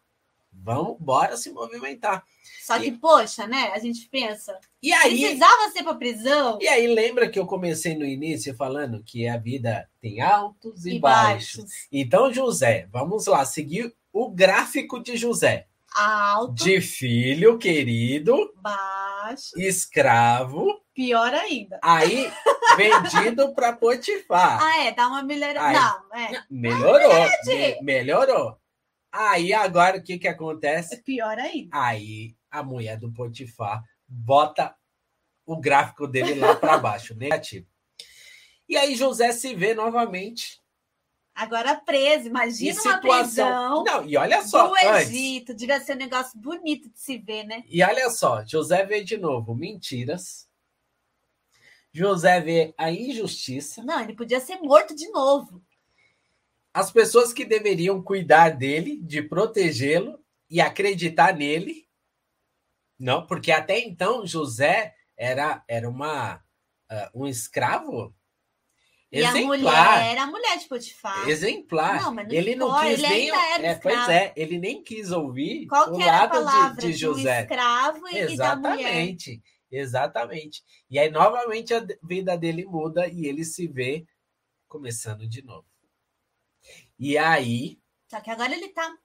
S1: Vamos, bora se movimentar.
S2: Só que, poxa, né? A gente pensa,
S1: E aí,
S2: precisava ser pra prisão
S1: e aí, lembra que eu comecei no início falando que a vida tem altos e,
S2: e
S1: baixos.
S2: baixos.
S1: Então, José, vamos lá, seguir o gráfico de José.
S2: Alto,
S1: De filho querido,
S2: baixo,
S1: escravo,
S2: pior ainda.
S1: aí vendido para Potifar.
S2: Ah, é, dá uma melhor.
S1: Ai.
S2: Não, é.
S1: Melhorou. me- melhorou. Aí agora o que que
S2: É
S1: acontece?
S2: pior ainda.
S1: Aí a mulher do Potifar bota o gráfico dele lá para baixo, negativo. E aí José se vê novamente
S2: Agora preso, imagina uma
S1: situação.
S2: prisão
S1: Não, e olha só,
S2: do
S1: antes.
S2: Egito. Devia ser um negócio bonito de se ver, né?
S1: E olha só, José vê de novo mentiras. José vê a injustiça.
S2: Não, ele podia ser morto de novo.
S1: As pessoas que deveriam cuidar dele, de protegê-lo e acreditar nele. Não, porque até então José era, era uma, ah, um escravo
S2: E a
S1: exemplar.
S2: mulher era a mulher de Potifar.
S1: Exemplar.
S2: Não, mas não
S1: ele não quis
S2: ele
S1: nem. é, pois é, ele nem quis ouvir
S2: Qual
S1: o
S2: a
S1: lado
S2: palavra
S1: de, de
S2: um
S1: José.
S2: escravo e, e da mulher?
S1: Exatamente. E aí, novamente, a vida dele muda e ele se vê começando de novo. E aí.
S2: Só que agora ele tá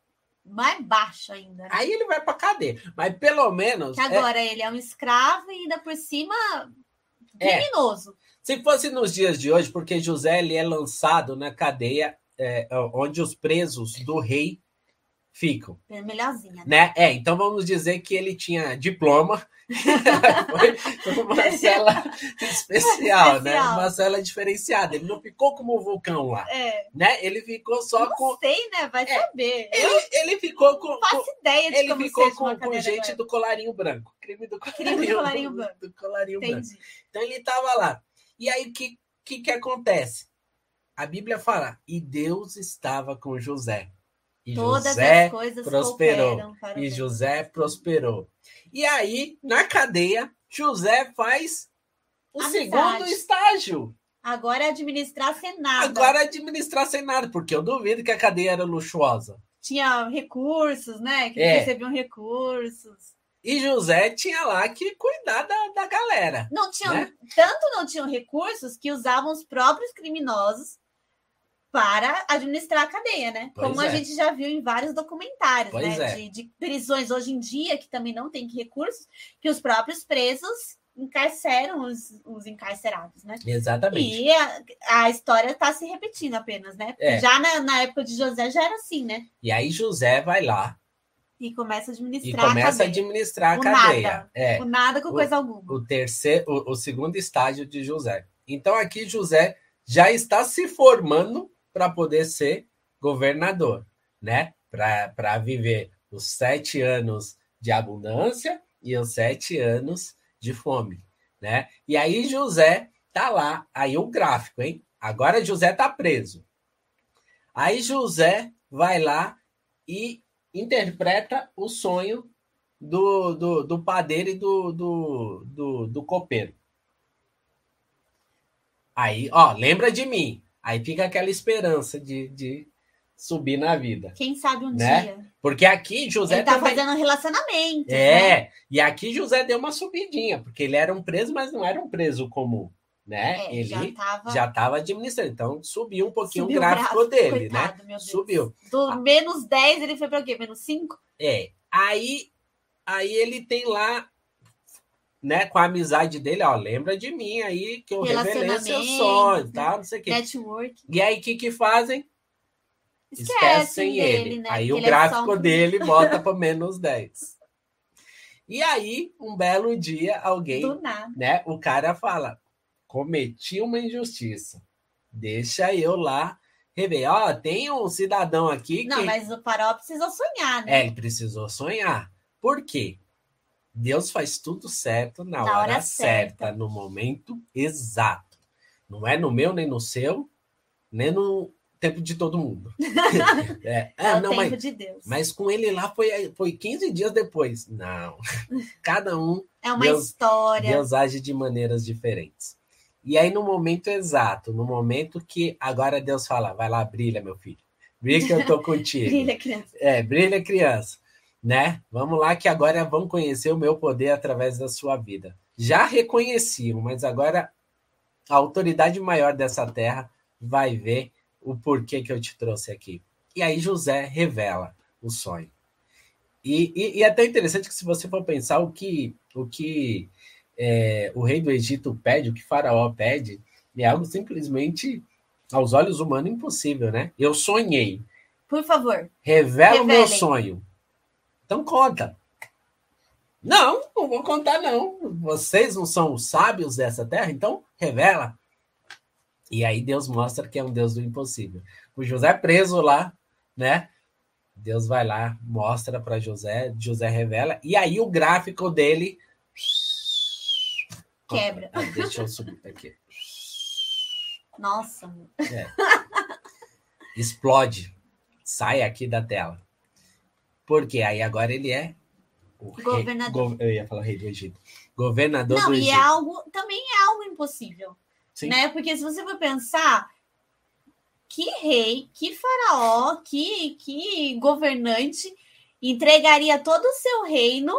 S2: mais baixo ainda. Né?
S1: Aí ele vai pra cadeia. Mas pelo menos.
S2: Que agora é... ele é um escravo e ainda por cima criminoso. É.
S1: Se fosse nos dias de hoje, porque José ele é lançado na cadeia é, onde os presos do rei ficam.
S2: Melhorzinha.
S1: Né? né? É, então vamos dizer que ele tinha diploma. foi uma cela especial, especial, né? Uma cela diferenciada. Ele não ficou como o vulcão lá.
S2: É.
S1: Né? Ele ficou só
S2: não
S1: com.
S2: sei, né? Vai é. saber.
S1: Ele, ele ficou com.
S2: Não faço ideia de
S1: ele
S2: como
S1: ficou com, com gente agora. do colarinho branco. Crime do colarinho,
S2: Crime do colarinho branco.
S1: Do colarinho branco. Então ele estava lá. E aí o que, que, que acontece? A Bíblia fala, e Deus estava com José. E
S2: Todas
S1: José
S2: as coisas
S1: prosperou. E José prosperou. E aí, na cadeia, José faz o Amizade. segundo estágio.
S2: Agora é administrar sem nada.
S1: Agora é administrar sem nada, porque eu duvido que a cadeia era luxuosa.
S2: Tinha recursos, né? Que é. recebiam recursos.
S1: E José tinha lá que cuidar da, da galera.
S2: Não tinham,
S1: né?
S2: tanto não tinham recursos que usavam os próprios criminosos para administrar a cadeia, né? Pois Como é. a gente já viu em vários documentários,
S1: pois
S2: né?
S1: É.
S2: De, de, prisões hoje em dia, que também não tem recursos, que os próprios presos encarceram os, os encarcerados, né?
S1: Exatamente.
S2: E a, a história está se repetindo apenas, né?
S1: É.
S2: Já na, na época de José já era assim, né?
S1: E aí José vai lá
S2: e começa a administrar
S1: e começa a, a administrar a
S2: o
S1: cadeia.
S2: Nada.
S1: É.
S2: O nada com
S1: o,
S2: coisa alguma.
S1: O terceiro, o, o segundo estágio de José. Então aqui José já está se formando para poder ser governador, né? Para viver os sete anos de abundância e os sete anos de fome, né? E aí José tá lá, aí o gráfico, hein? Agora José tá preso. Aí José vai lá e interpreta o sonho do, do, do padeiro e do, do, do, do copeiro. Aí, ó, lembra de mim. Aí fica aquela esperança de, de subir na vida.
S2: Quem sabe um
S1: né?
S2: dia.
S1: Porque aqui José
S2: ele tá
S1: também...
S2: fazendo um relacionamento.
S1: É,
S2: né?
S1: e aqui José deu uma subidinha, porque ele era um preso, mas não era um preso comum, né?
S2: É,
S1: ele
S2: já tava...
S1: já estava administrando, então subiu um pouquinho
S2: Subiu
S1: o gráfico
S2: gráfico,
S1: dele,
S2: coitado,
S1: né? Subiu.
S2: Do menos 10 ele foi para o quê? Menos 5?
S1: É. Aí, aí ele tem lá né, com a amizade dele, ó, lembra de mim aí que eu revelei seu sonho, tá? Não sei o quê.
S2: Network.
S1: E aí o que que fazem?
S2: Esquecem,
S1: Esquecem
S2: dele,
S1: ele.
S2: né?
S1: Aí o
S2: é
S1: gráfico
S2: só um-
S1: dele bota para menos 10. E aí, um belo dia, alguém, né, o cara fala: cometi uma injustiça. Deixa eu lá rever. Ó, tem um cidadão aqui
S2: Não,
S1: que
S2: mas o farol precisou sonhar, né?
S1: é, ele precisou sonhar. Por quê? Deus faz tudo certo na,
S2: Na
S1: hora,
S2: hora
S1: certa,
S2: certa.
S1: no momento exato. Não é no meu, nem no seu, nem no tempo de todo mundo. é,
S2: É o
S1: não,
S2: tempo
S1: mas,
S2: de Deus.
S1: mas com ele lá foi, foi 15 dias depois. Não. Cada um,
S2: É uma
S1: Deus-
S2: história.
S1: Deus age de maneiras diferentes. E aí, no momento exato, no momento que agora Deus fala, vai lá, brilha, meu filho. Brilha que eu tô contigo.
S2: Brilha, criança.
S1: É, brilha, criança. Né? Vamos lá, que agora vão conhecer o meu poder através da sua vida. Já reconheciam, mas agora a autoridade maior dessa terra vai ver o porquê que eu te trouxe aqui. E aí José revela o sonho. E, e, e é até interessante que se você for pensar o que o que é, o rei do Egito pede, o que Faraó pede, é algo simplesmente aos olhos humanos impossível, né? Eu sonhei,
S2: Por favor.
S1: Revela o meu sonho. Então conta. Não, não vou contar, não. Vocês não são os sábios dessa terra, então revela. E aí Deus mostra que é um Deus do impossível. O José preso lá, né? Deus vai lá, mostra para José, José revela, e aí o gráfico dele.
S2: Quebra.
S1: Ah, deixa eu subir aqui.
S2: Nossa.
S1: Explode. Sai aqui da tela. Porque aí agora ele é o rei-
S2: Governador.
S1: go- eu ia falar rei do Egito. Governador
S2: Não,
S1: do
S2: e
S1: Egito.
S2: é algo, também é algo impossível.
S1: Sim.
S2: Né? Porque se você for pensar, que rei, que faraó, que, que governante entregaria todo o seu reino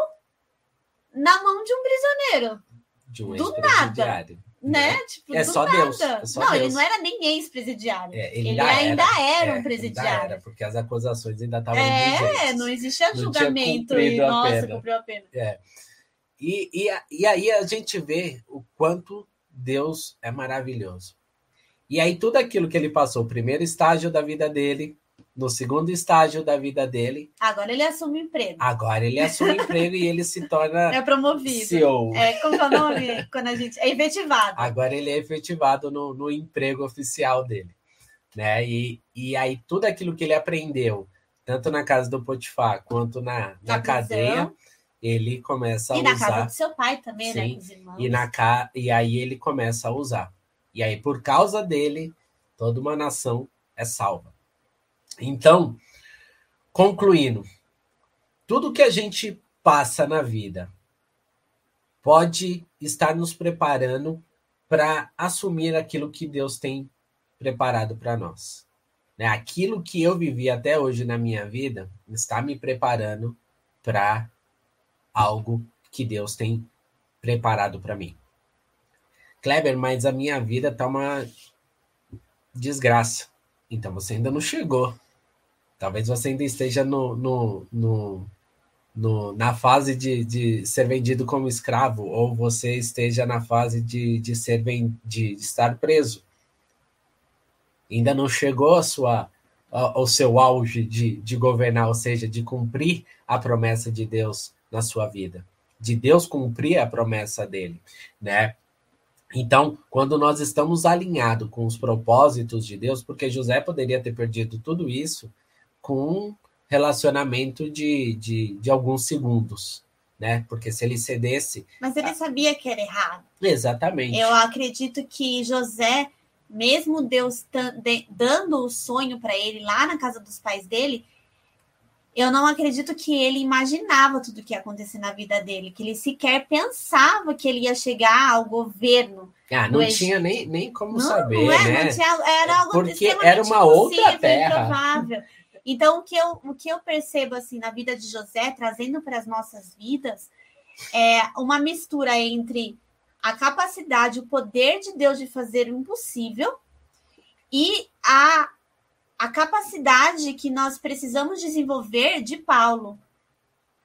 S2: na mão de um prisioneiro?
S1: de um
S2: Do
S1: ex-presidiário.
S2: Né? Tipo,
S1: É só
S2: nada.
S1: Deus, é só
S2: não, ele
S1: Deus.
S2: não era nem ex-presidiário.
S1: É,
S2: ele
S1: ainda
S2: ainda era,
S1: É,
S2: um
S1: ainda
S2: presidiário.
S1: era, porque as acusações ainda estavam
S2: É,
S1: vigentes.
S2: não existia
S1: Não
S2: julgamento e, nossa,
S1: pena.
S2: cumpriu a pena.
S1: E, e, a- e aí a gente vê o quanto Deus é maravilhoso. E aí tudo aquilo que ele passou, o primeiro estágio da vida dele, no segundo estágio da vida dele,
S2: Agora ele assume o emprego.
S1: agora ele assume emprego e ele se torna
S2: É promovido.
S1: CEO.
S2: É, como é o nome? Quando a gente. É efetivado.
S1: Agora ele é efetivado no, no emprego oficial dele. Né? E, e aí tudo aquilo que ele aprendeu, tanto na casa do Potifar quanto na, na
S2: Na
S1: cadeia, ele começa a
S2: E na
S1: usar.
S2: casa do seu pai também, né?
S1: Sim.
S2: Com os irmãos.
S1: E, na ca... e aí ele começa a usar. E aí, por causa dele, toda uma nação é salva. Então, concluindo, tudo que a gente passa na vida pode estar nos preparando para assumir aquilo que Deus tem preparado para nós. Né? Aquilo que eu vivi até hoje na minha vida está me preparando para algo que Deus tem preparado para mim. Kleber, mas a minha vida tá uma desgraça. Então você ainda não chegou. Talvez você ainda esteja no, no, no, no- na fase de, de ser vendido como escravo, ou você esteja na fase de, de ser ven- de estar preso. Ainda não chegou a sua, a- ao seu auge de, de governar, ou seja, de cumprir a promessa de Deus na sua vida, de Deus cumprir a promessa dele, né? Então, quando nós estamos alinhados com os propósitos de Deus, porque José poderia ter perdido tudo isso com um relacionamento de, de, de alguns segundos, né? Porque se ele cedesse.
S2: Mas ele sabia que era errado.
S1: Exatamente.
S2: Eu acredito que José, mesmo Deus dando o sonho para ele lá na casa dos pais dele, eu não acredito que ele imaginava tudo que ia acontecer na vida dele, que ele sequer pensava que ele ia chegar ao governo.
S1: Ah, não tinha nem, nem como
S2: Não,
S1: saber,
S2: não é,
S1: né?
S2: não tinha, era algo
S1: Porque era uma outra terra.
S2: improvável. Então, o que, eu, o que eu percebo assim na vida de José, trazendo para as nossas vidas, é uma mistura entre a capacidade, o poder de Deus de fazer o impossível e a, a capacidade que nós precisamos desenvolver de Paulo.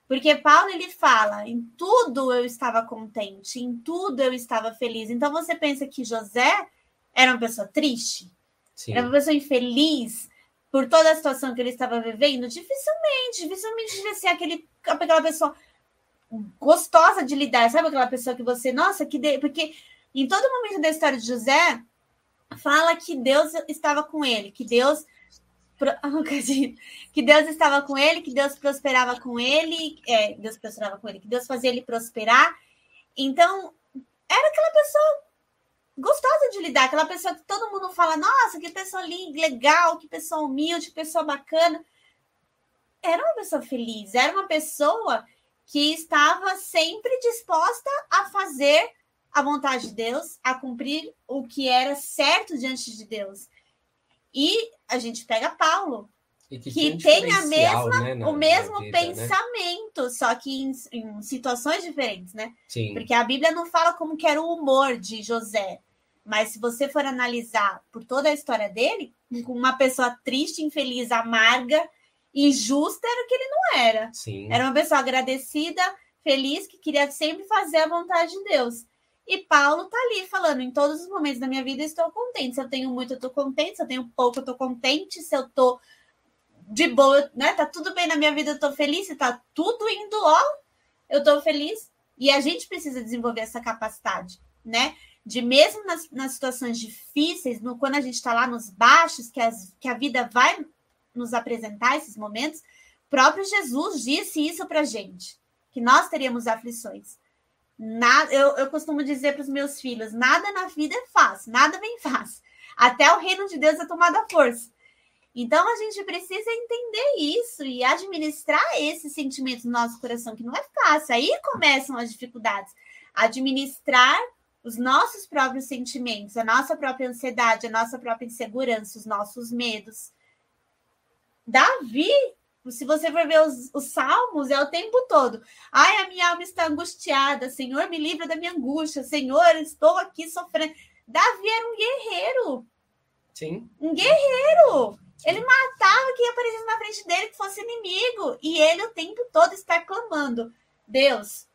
S2: Porque Paulo ele fala, em tudo eu estava contente, em tudo eu estava feliz. Então você pensa que José era uma pessoa triste,
S1: Sim.
S2: era uma pessoa infeliz por toda a situação que ele estava vivendo? Dificilmente, dificilmente devia ser aquele, aquela pessoa gostosa de lidar, sabe aquela pessoa que você, nossa, que de... porque em todo momento da história de José fala que Deus estava com ele, que Deus que Deus estava com ele, que Deus prosperava com ele, é, Deus prosperava com ele, que Deus fazia ele prosperar. Então, era aquela pessoa gostosa de lidar, aquela pessoa que todo mundo fala, nossa, que pessoa linda, legal, que pessoa humilde, que pessoa bacana. Era uma pessoa feliz, era uma pessoa que estava sempre disposta a fazer a vontade de Deus, a cumprir o que era certo diante de Deus. E a gente pega Paulo, que
S1: um
S2: tem a
S1: diferencial, né, na-
S2: o mesmo
S1: vida, né?
S2: pensamento, só que em, em situações diferentes, né?
S1: Sim.
S2: Porque a Bíblia não fala como que era o humor de José. Mas se você for analisar por toda a história dele, com uma pessoa triste, infeliz, amarga, injusta, era o que ele não era.
S1: Sim.
S2: Era uma pessoa agradecida, feliz, que queria sempre fazer a vontade de Deus. E Paulo tá ali falando, em todos os momentos da minha vida estou contente. Se eu tenho muito, eu tô contente. Se eu tenho pouco, eu tô contente. Se eu tô de boa, né? Tá tudo bem na minha vida, eu tô feliz. Se tá tudo indo ó, eu tô feliz. E a gente precisa desenvolver essa capacidade, né? De mesmo nas, nas situações difíceis, no, quando a gente está lá nos baixos, que, as, que a vida vai nos apresentar esses momentos, próprio Jesus disse isso pra gente, que nós teríamos aflições. Nada, eu, eu costumo dizer para os meus filhos: nada na vida é fácil, nada vem fácil. Até o reino de Deus é tomado à força. Então a gente precisa entender isso e administrar esses sentimentos no nosso coração, que não é fácil. Aí começam as dificuldades. Administrar os nossos próprios sentimentos, a nossa própria ansiedade, a nossa própria insegurança, os nossos medos. Davi Se você for ver os, os salmos, é o tempo todo. Ai, a minha alma está angustiada. Senhor, me livra da minha angústia. Senhor, estou aqui sofrendo. Davi era um guerreiro.
S1: Sim.
S2: Um guerreiro. Ele matava quem aparecesse na frente dele que fosse inimigo. E ele o tempo todo está clamando: Deus,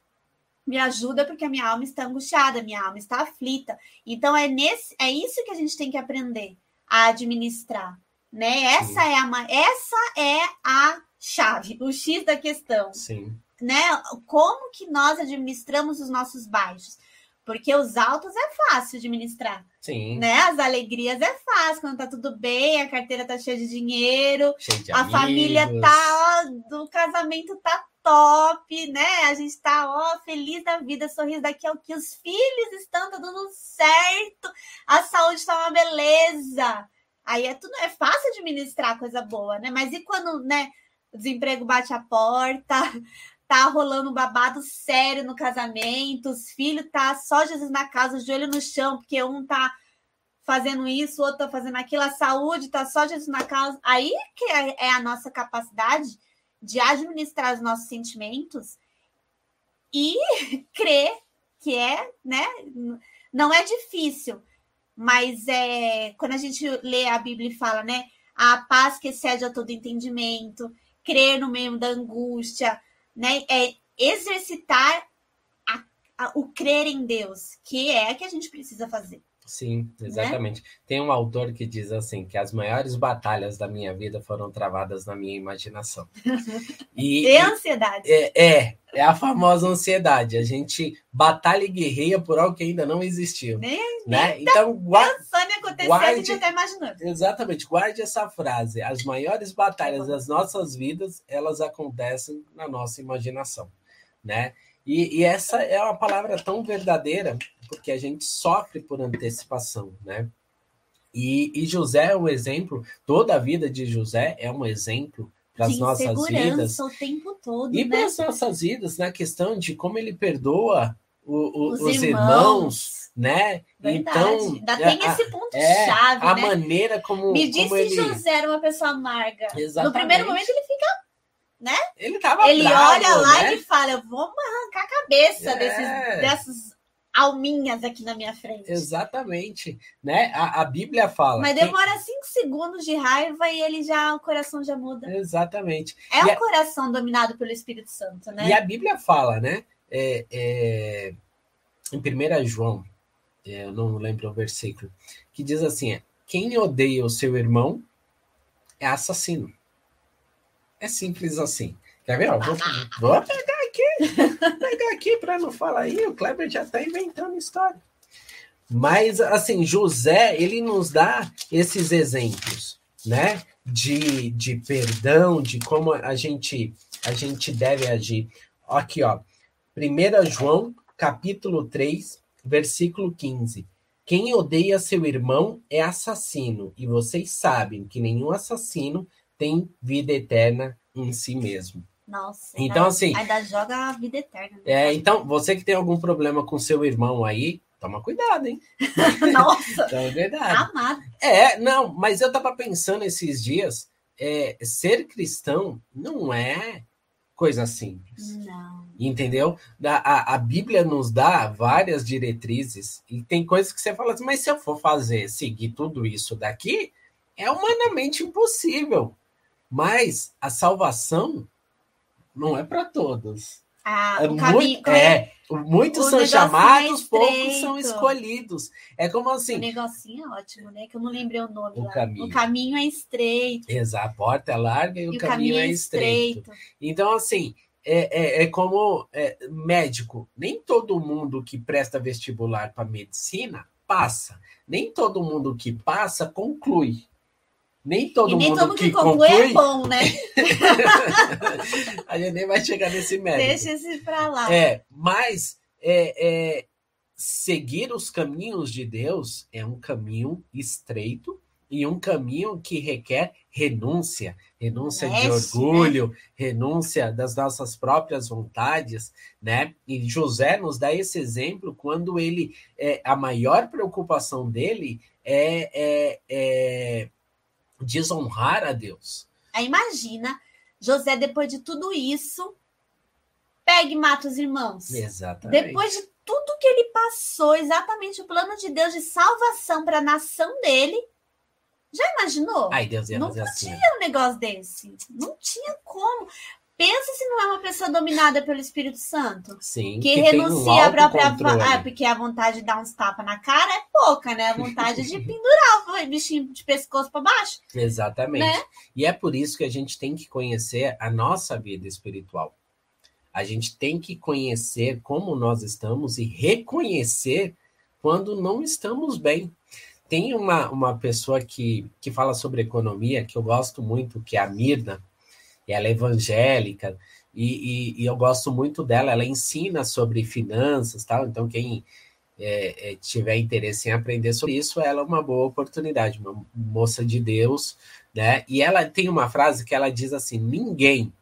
S2: me ajuda porque a minha alma está angustiada, minha alma está aflita. Então é nesse, é isso que a gente tem que aprender a administrar, né? Essa Sim. é a essa é a chave, o X da questão.
S1: Sim.
S2: Né? Como que nós administramos os nossos baixos? Porque os altos é fácil administrar.
S1: Sim.
S2: Né? As alegrias é fácil, quando tá tudo bem, a carteira tá cheia de dinheiro,
S1: cheia de
S2: a
S1: amigos.
S2: família tá, ó, casamento tá top, né? A gente tá, ó, feliz da vida, sorriso daqui ao que os filhos estão tá dando certo, a saúde tá uma beleza. Aí é tudo, é fácil administrar coisa boa, né? Mas e quando, né, o desemprego bate a porta, tá rolando um babado sério no casamento, os filhos tá só Jesus na casa, de olho no chão, porque um tá fazendo isso, o outro tá fazendo aquilo, a saúde tá só Jesus na casa. Aí que é, é a nossa capacidade de administrar os nossos sentimentos e crer que é, né? Não é difícil, mas é quando a gente lê a Bíblia e fala, né? A paz que excede a todo entendimento, crer no meio da angústia, né? É exercitar a, a, o crer em Deus, que é que a gente precisa fazer.
S1: Sim, exatamente. Né? Tem um autor que diz assim que as maiores batalhas da minha vida foram travadas na minha imaginação.
S2: E, e ansiedade.
S1: É, é, é, a famosa ansiedade. A gente batalha e guerreia por algo que ainda não existiu.
S2: Nem,
S1: né?
S2: nem então, guarde, pensando em acontecer, guarde, a gente até imaginando.
S1: Exatamente, guarde essa frase. As maiores batalhas das nossas vidas, elas acontecem na nossa imaginação, né? E, e, essa é uma palavra tão verdadeira, porque a gente sofre por antecipação, né? E, e José é um exemplo, toda a vida de José é um exemplo para as nossas vidas.
S2: o tempo todo,
S1: e
S2: né?
S1: para as nossas vidas, na questão de como ele perdoa o, o, os, os, irmãos, irmãos né?
S2: Verdade. Então, ainda tem
S1: a,
S2: esse ponto é, chave,
S1: a
S2: né?
S1: maneira como
S2: me disse
S1: como ele...
S2: José era uma pessoa amarga.
S1: Exatamente.
S2: No primeiro momento ele fica né?
S1: Ele tava
S2: Ele
S1: bravo,
S2: olha lá
S1: né?
S2: e fala: eu vou arrancar a cabeça
S1: É.
S2: desses, dessas alminhas aqui na minha frente.
S1: Exatamente, né? A, a Bíblia fala.
S2: Mas
S1: quem-
S2: demora cinco segundos de raiva e ele já, o coração já muda.
S1: Exatamente.
S2: É
S1: E
S2: um
S1: a-
S2: coração dominado pelo Espírito Santo, né?
S1: E a Bíblia fala, né? é, é, em 1 João, é, eu não lembro o versículo, que diz assim: é, quem odeia o seu irmão é assassino. É simples assim. Quer ver? ó? Vou, vou pegar pegar aqui para não falar aí. O Kleber já está inventando história. Mas, assim, José, ele nos dá esses exemplos, né? De, de perdão, de como a gente, a gente deve agir. Aqui, ó. 1 João, capítulo 3, versículo 15. Quem odeia seu irmão é assassino, e vocês sabem que nenhum assassino tem vida eterna em si mesmo.
S2: Nossa.
S1: Então,
S2: ainda-
S1: assim-
S2: Ainda joga a vida eterna. né?
S1: É, então, você que tem algum problema com seu irmão aí, toma cuidado, hein?
S2: Nossa.
S1: Então, é verdade.
S2: Amado.
S1: É, não, mas eu tava pensando esses dias, é, ser cristão não é coisa simples.
S2: Não.
S1: Entendeu? A, a, a Bíblia nos dá várias diretrizes e tem coisas que você fala assim, mas se eu for fazer, seguir tudo isso daqui, é humanamente impossível. Mas a salvação não é para todos.
S2: Ah,
S1: É
S2: o caminho,
S1: muito, é, muitos
S2: O
S1: são
S2: negocinho
S1: chamados,
S2: é
S1: poucos
S2: estreito.
S1: são escolhidos. É como
S2: O
S1: assim,
S2: negocinho é ótimo, né? Que eu não lembrei o nome
S1: O
S2: lá.
S1: caminho.
S2: O caminho é estreito.
S1: Exa, a porta é larga e o,
S2: E
S1: caminho, é estreito. Então, assim, é, é, é como é, médico. Nem todo mundo que presta vestibular para medicina passa. Nem todo mundo que passa conclui. Nem todo
S2: e nem
S1: mundo
S2: todo
S1: que
S2: que conclui
S1: conclui.
S2: é bom, né?
S1: a gente nem vai chegar nesse mérito.
S2: Deixa esse pra lá.
S1: É, mas é, é, seguir os caminhos de Deus é um caminho estreito e um caminho que requer renúncia, renúncia de
S2: Mexe,
S1: orgulho, renúncia das nossas próprias vontades, né? E José nos dá esse exemplo quando ele, é, a maior preocupação dele é, é, é desonrar a Deus.
S2: Aí imagina José, depois de tudo isso, pega e mata os irmãos.
S1: Exatamente.
S2: Depois de tudo que ele passou, exatamente o plano de Deus de salvação para a nação dele. Já imaginou?
S1: Ai, Deus ia
S2: não
S1: fazer assim.
S2: tinha um negócio desse. Não tinha como. Pensa se não é uma pessoa dominada pelo Espírito Santo.
S1: Sim.
S2: Que,
S1: um
S2: renuncia à própria. Ah, porque a vontade de dar uns tapas na cara é pouca, né? A vontade de pendurar o bichinho de pescoço para baixo.
S1: Exatamente.
S2: Né?
S1: E é por isso que a gente tem que conhecer a nossa vida espiritual. A gente tem que conhecer como nós estamos e reconhecer quando não estamos bem. Tem uma, uma pessoa que, que fala sobre economia que eu gosto muito, que é a Mirna, ela é evangélica, e, e, e eu gosto muito dela. Ela ensina sobre finanças, tal. Então, quem é, é, tiver interesse em aprender sobre isso, ela é uma boa oportunidade, uma moça de Deus, né? E ela tem uma frase que ela diz assim: ninguém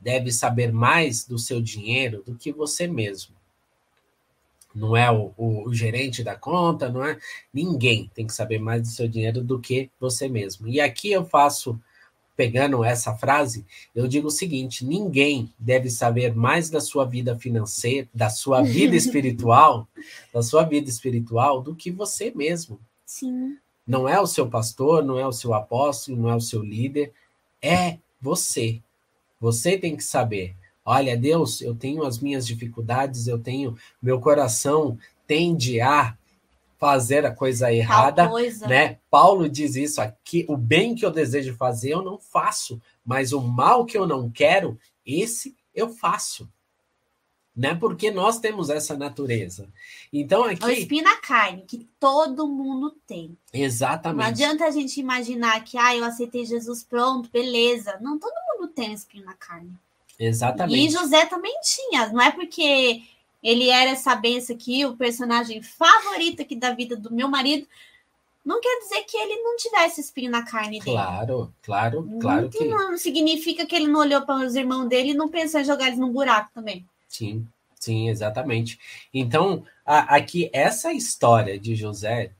S1: deve saber mais do seu dinheiro do que você mesmo. Não é o, o, o, gerente da conta, não é? Ninguém tem que saber mais do seu dinheiro do que você mesmo. E aqui eu faço, pegando essa frase, eu digo o seguinte: ninguém deve saber mais da sua vida financeira, da sua vida espiritual, da sua vida espiritual do que você mesmo.
S2: Sim.
S1: Não é o seu pastor, não é o seu apóstolo, não é o seu líder, é você. Você tem que saber. Olha, Deus, eu tenho as minhas dificuldades, eu tenho. Meu coração tende a fazer a coisa errada,
S2: coisa.
S1: né? Paulo diz isso aqui: o bem que eu desejo fazer eu não faço, mas o mal que eu não quero, esse eu faço. Né? Porque nós temos essa natureza. Então aqui.
S2: O espinho na carne, que todo mundo tem.
S1: Exatamente.
S2: Não adianta a gente imaginar que, ah, eu aceitei Jesus, pronto, beleza. Não, todo mundo tem espinho na carne.
S1: Exatamente.
S2: E José também tinha. Não é porque ele era essa benção aqui, o personagem favorito aqui da vida do meu marido. Não quer dizer que ele não tivesse espinho na carne dele.
S1: Claro, claro, claro
S2: não,
S1: que.
S2: Não significa que ele não olhou para os irmãos dele e não pensou em jogar eles num buraco também.
S1: Sim, sim, exatamente. Então, a, aqui, essa história de José,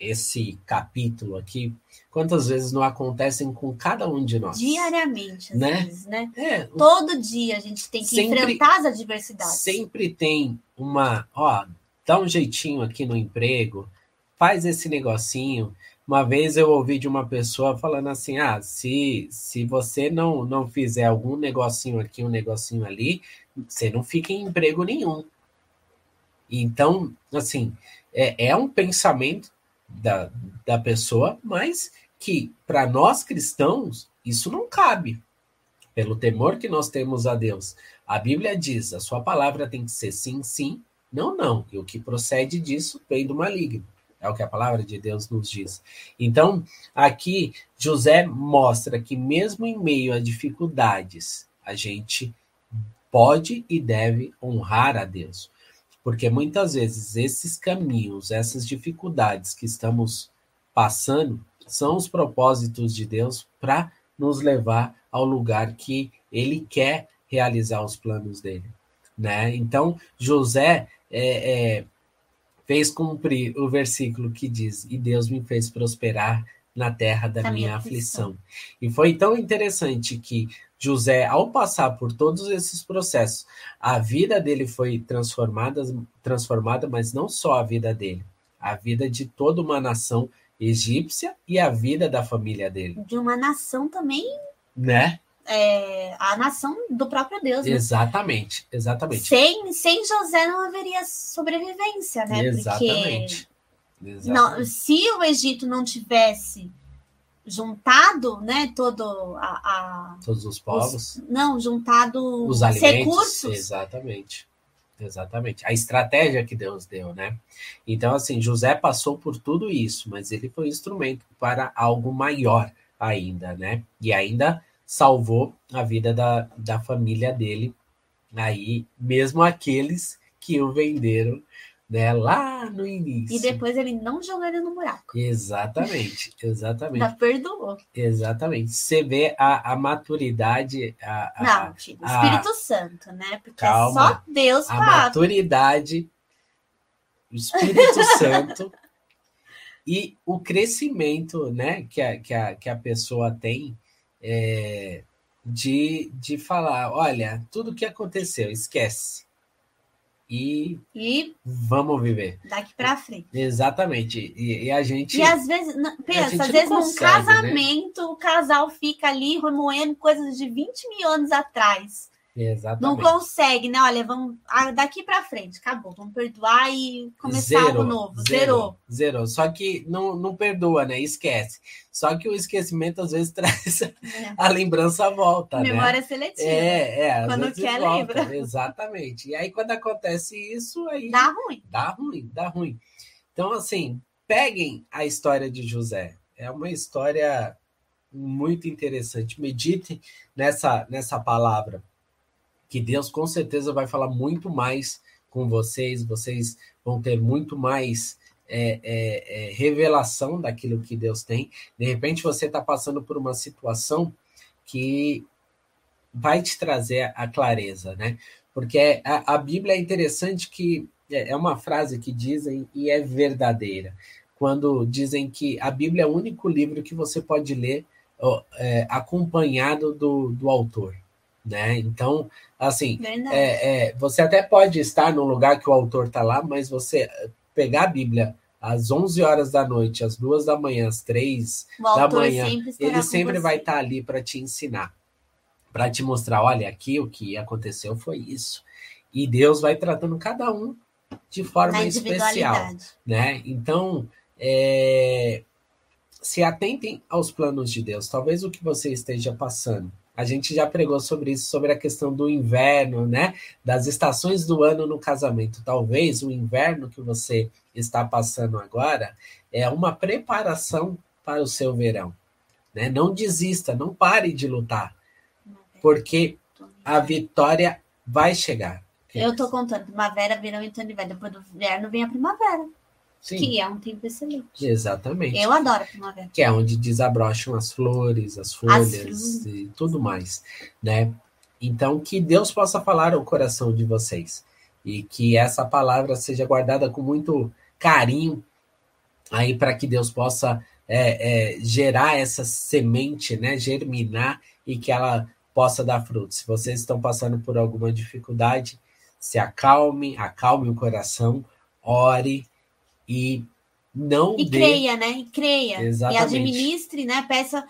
S1: esse capítulo aqui, quantas vezes não acontecem com cada um de nós?
S2: Diariamente, às
S1: Né?
S2: vezes, né?
S1: É,
S2: Todo dia a gente tem que
S1: Sempre-
S2: enfrentar as adversidades.
S1: sempre tem uma, ó, dá um jeitinho aqui no emprego, faz esse negocinho. Uma vez eu ouvi de uma pessoa falando assim: ah, se, se você não, não fizer algum negocinho aqui, um negocinho ali, você não fica em emprego nenhum. Então, assim, é, é um pensamento da, da pessoa, mas que para nós cristãos isso não cabe. Pelo temor que nós temos a Deus. A Bíblia diz: a sua palavra tem que ser sim, sim, não, não. E o que procede disso vem do maligno. É o que a palavra de Deus nos diz. Então, aqui, José mostra que, mesmo em meio a dificuldades, a gente pode e deve honrar a Deus. Porque muitas vezes esses caminhos, essas dificuldades que estamos passando, são os propósitos de Deus para nos levar ao lugar que Ele quer realizar os planos dele. Né? Então, José é, é, fez cumprir o versículo que diz: E Deus me fez prosperar na terra da,
S2: Da
S1: minha,
S2: minha
S1: aflição. E foi tão interessante que José, ao passar por todos esses processos, a vida dele foi transformada, transformada, mas não só a vida dele, a vida de toda uma nação egípcia e a vida da família dele,
S2: De uma nação também,
S1: né?
S2: é, a nação do próprio Deus. né?
S1: Exatamente, exatamente.
S2: Sem, sem José não haveria sobrevivência, né?
S1: Exatamente.
S2: Porque
S1: Exatamente.
S2: não, se o Egito não tivesse juntado, né, todo a, a-
S1: Todos os povos,
S2: os- não juntado
S1: os alimentos.
S2: recursos,
S1: Exatamente. Exatamente. A estratégia que Deus deu, né? Então, assim, José passou por tudo isso, mas ele foi instrumento para algo maior ainda, né? E ainda salvou a vida da, da família dele, aí, mesmo aqueles que o venderam, né, lá no início.
S2: e depois ele não jogou ele no buraco.
S1: Exatamente, exatamente.
S2: Ainda perdoou.
S1: Exatamente. Você vê a, a maturidade, a, a,
S2: Não, filho, o
S1: a-
S2: Espírito Santo, né? Porque é
S1: Calma.
S2: só Deus
S1: a maturidade, o Espírito Santo e o crescimento né, que, a, que, a, que a pessoa tem é, de, de falar: olha, tudo que aconteceu, esquece. E,
S2: e
S1: vamos viver.
S2: Daqui para frente.
S1: Exatamente. E, e, a gente.
S2: E às vezes, pensa, às vezes consegue, num né? casamento, né? o casal fica ali remoendo coisas de 20 mil anos atrás.
S1: Exatamente.
S2: Não consegue, né? Olha, vamos ah, daqui para frente, acabou. Vamos perdoar e começar algo novo. Zerou.
S1: Zerou. Só que não, não perdoa, né? Esquece. Só que o esquecimento às vezes traz é. a lembrança volta,
S2: Memória
S1: né?
S2: seletiva.
S1: É, é.
S2: Quando quer, volta. lembra.
S1: Exatamente. E aí, quando acontece isso, aí.
S2: Dá ruim.
S1: Dá ruim, dá ruim. Então, assim, peguem a história de José. É uma história muito interessante. Meditem nessa, nessa palavra que Deus com certeza vai falar muito mais com vocês, vocês vão ter muito mais é, é, é, revelação daquilo que Deus tem. De repente você está passando por uma situação que vai te trazer a clareza, né? Porque a, a Bíblia é interessante que é, é uma frase que dizem e é verdadeira. Quando dizem que a Bíblia é o único livro que você pode ler é, acompanhado do, do autor né? Então, assim, é, é, você até pode estar no lugar que o autor está lá, mas você pegar a Bíblia às 11 horas da noite, às 2 da manhã, às 3 da manhã, sempre ele sempre vai estar tá ali para te ensinar, para te mostrar, olha, aqui o que aconteceu foi isso. E Deus vai tratando cada um de forma especial, né? Então, é, se atentem aos planos de Deus. Talvez o que você esteja passando a gente já pregou sobre isso, sobre a questão do inverno, né? Das estações do ano no casamento. Talvez o inverno que você está passando agora é uma preparação para o seu verão. Né? Não desista, não pare de lutar, porque a vitória vai chegar.
S2: Eu estou contando primavera, verão e outono inverno. Depois do inverno vem a primavera. Sim. Que é um tempo excelente.
S1: Exatamente.
S2: Eu adoro a primavera.
S1: Que é onde desabrocham as flores, as folhas as e tudo mais, né? Então, que Deus possa falar ao coração de vocês e que essa palavra seja guardada com muito carinho aí para que Deus possa é, é, gerar essa semente, né? Germinar e que ela possa dar frutos. Se vocês estão passando por alguma dificuldade, se acalme, acalme o coração, ore e não
S2: e
S1: dê...
S2: creia, né? E creia Exatamente. e administre, né? Peça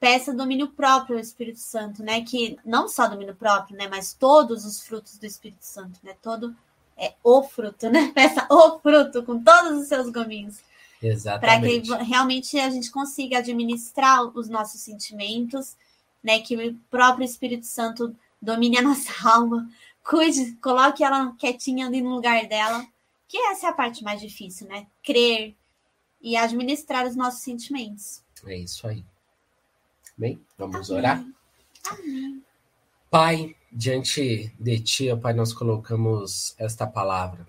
S2: peça domínio próprio ao Espírito Santo, né? Que não só domínio próprio, né? Mas todos os frutos do Espírito Santo, né? Todo é o fruto, né? Peça o fruto com todos os seus gominhos.
S1: Exatamente.
S2: Para que realmente a gente consiga administrar os nossos sentimentos, né? Que o próprio Espírito Santo domine a nossa alma, cuide, coloque ela quietinha ali no lugar dela que essa é a parte mais difícil, né? Crer e administrar os nossos sentimentos.
S1: É isso aí. Bem, vamos Amém. orar?
S2: Amém.
S1: Pai, diante de Ti, ó Pai, nós colocamos esta palavra.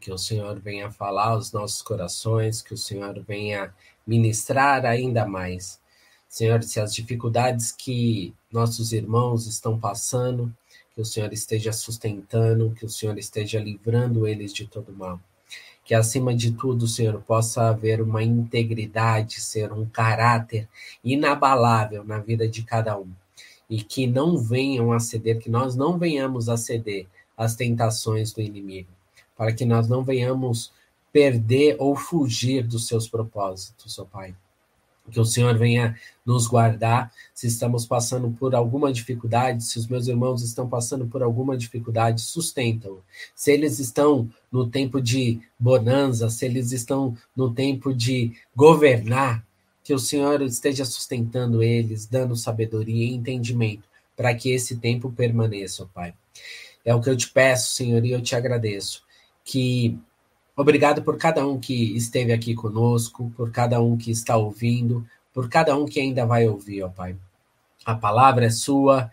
S1: Que o Senhor venha falar aos nossos corações, que o Senhor venha ministrar ainda mais. Senhor, se as dificuldades que nossos irmãos estão passando, que o Senhor esteja sustentando, que o Senhor esteja livrando eles de todo mal. Que acima de tudo, Senhor, possa haver uma integridade, ser um caráter inabalável na vida de cada um. E que não venham a ceder, que nós não venhamos a ceder às tentações do inimigo, para que nós não venhamos perder ou fugir dos seus propósitos, ó Pai. Que o Senhor venha nos guardar se estamos passando por alguma dificuldade, se os meus irmãos estão passando por alguma dificuldade, sustentam. Se eles estão no tempo de bonança, se eles estão no tempo de governar, que o Senhor esteja sustentando eles, dando sabedoria e entendimento para que esse tempo permaneça, Pai. É o que eu te peço, Senhor, e eu te agradeço. Que Obrigado por cada um que esteve aqui conosco, por cada um que está ouvindo, por cada um que ainda vai ouvir, ó Pai. A palavra é sua,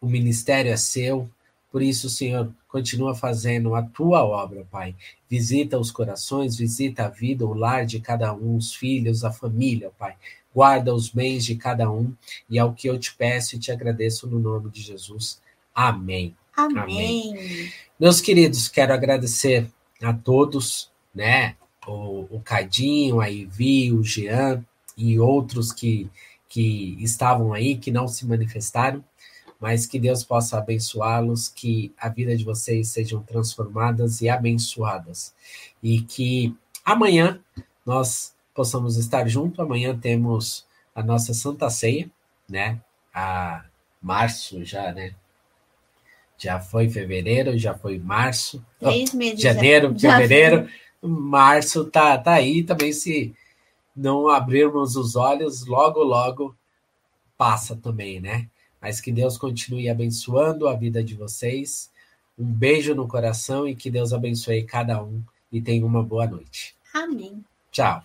S1: o ministério é seu, por isso, Senhor, continua fazendo a tua obra, Pai. Visita os corações, visita a vida, o lar de cada um, os filhos, a família, Pai. Guarda os bens de cada um, e é o que eu te peço e te agradeço no nome de Jesus. Amém.
S2: Amém. Amém.
S1: Meus queridos, quero agradecer a todos, né? O, o Cadinho, a Ivi, o Jean e outros que, que estavam aí, que não se manifestaram. mas que Deus possa abençoá-los, que a vida de vocês sejam transformadas e abençoadas. E que amanhã nós possamos estar juntos. Amanhã temos a nossa Santa Ceia, né? A março já, né? Já foi fevereiro, já foi março.
S2: Três meses.
S1: Janeiro, já, fevereiro, já março tá, tá aí. Também se não abrirmos os olhos, logo, logo passa também, né? Mas que Deus continue abençoando a vida de vocês. Um beijo no coração e que Deus abençoe cada um e tenha uma boa noite.
S2: Amém.
S1: Tchau.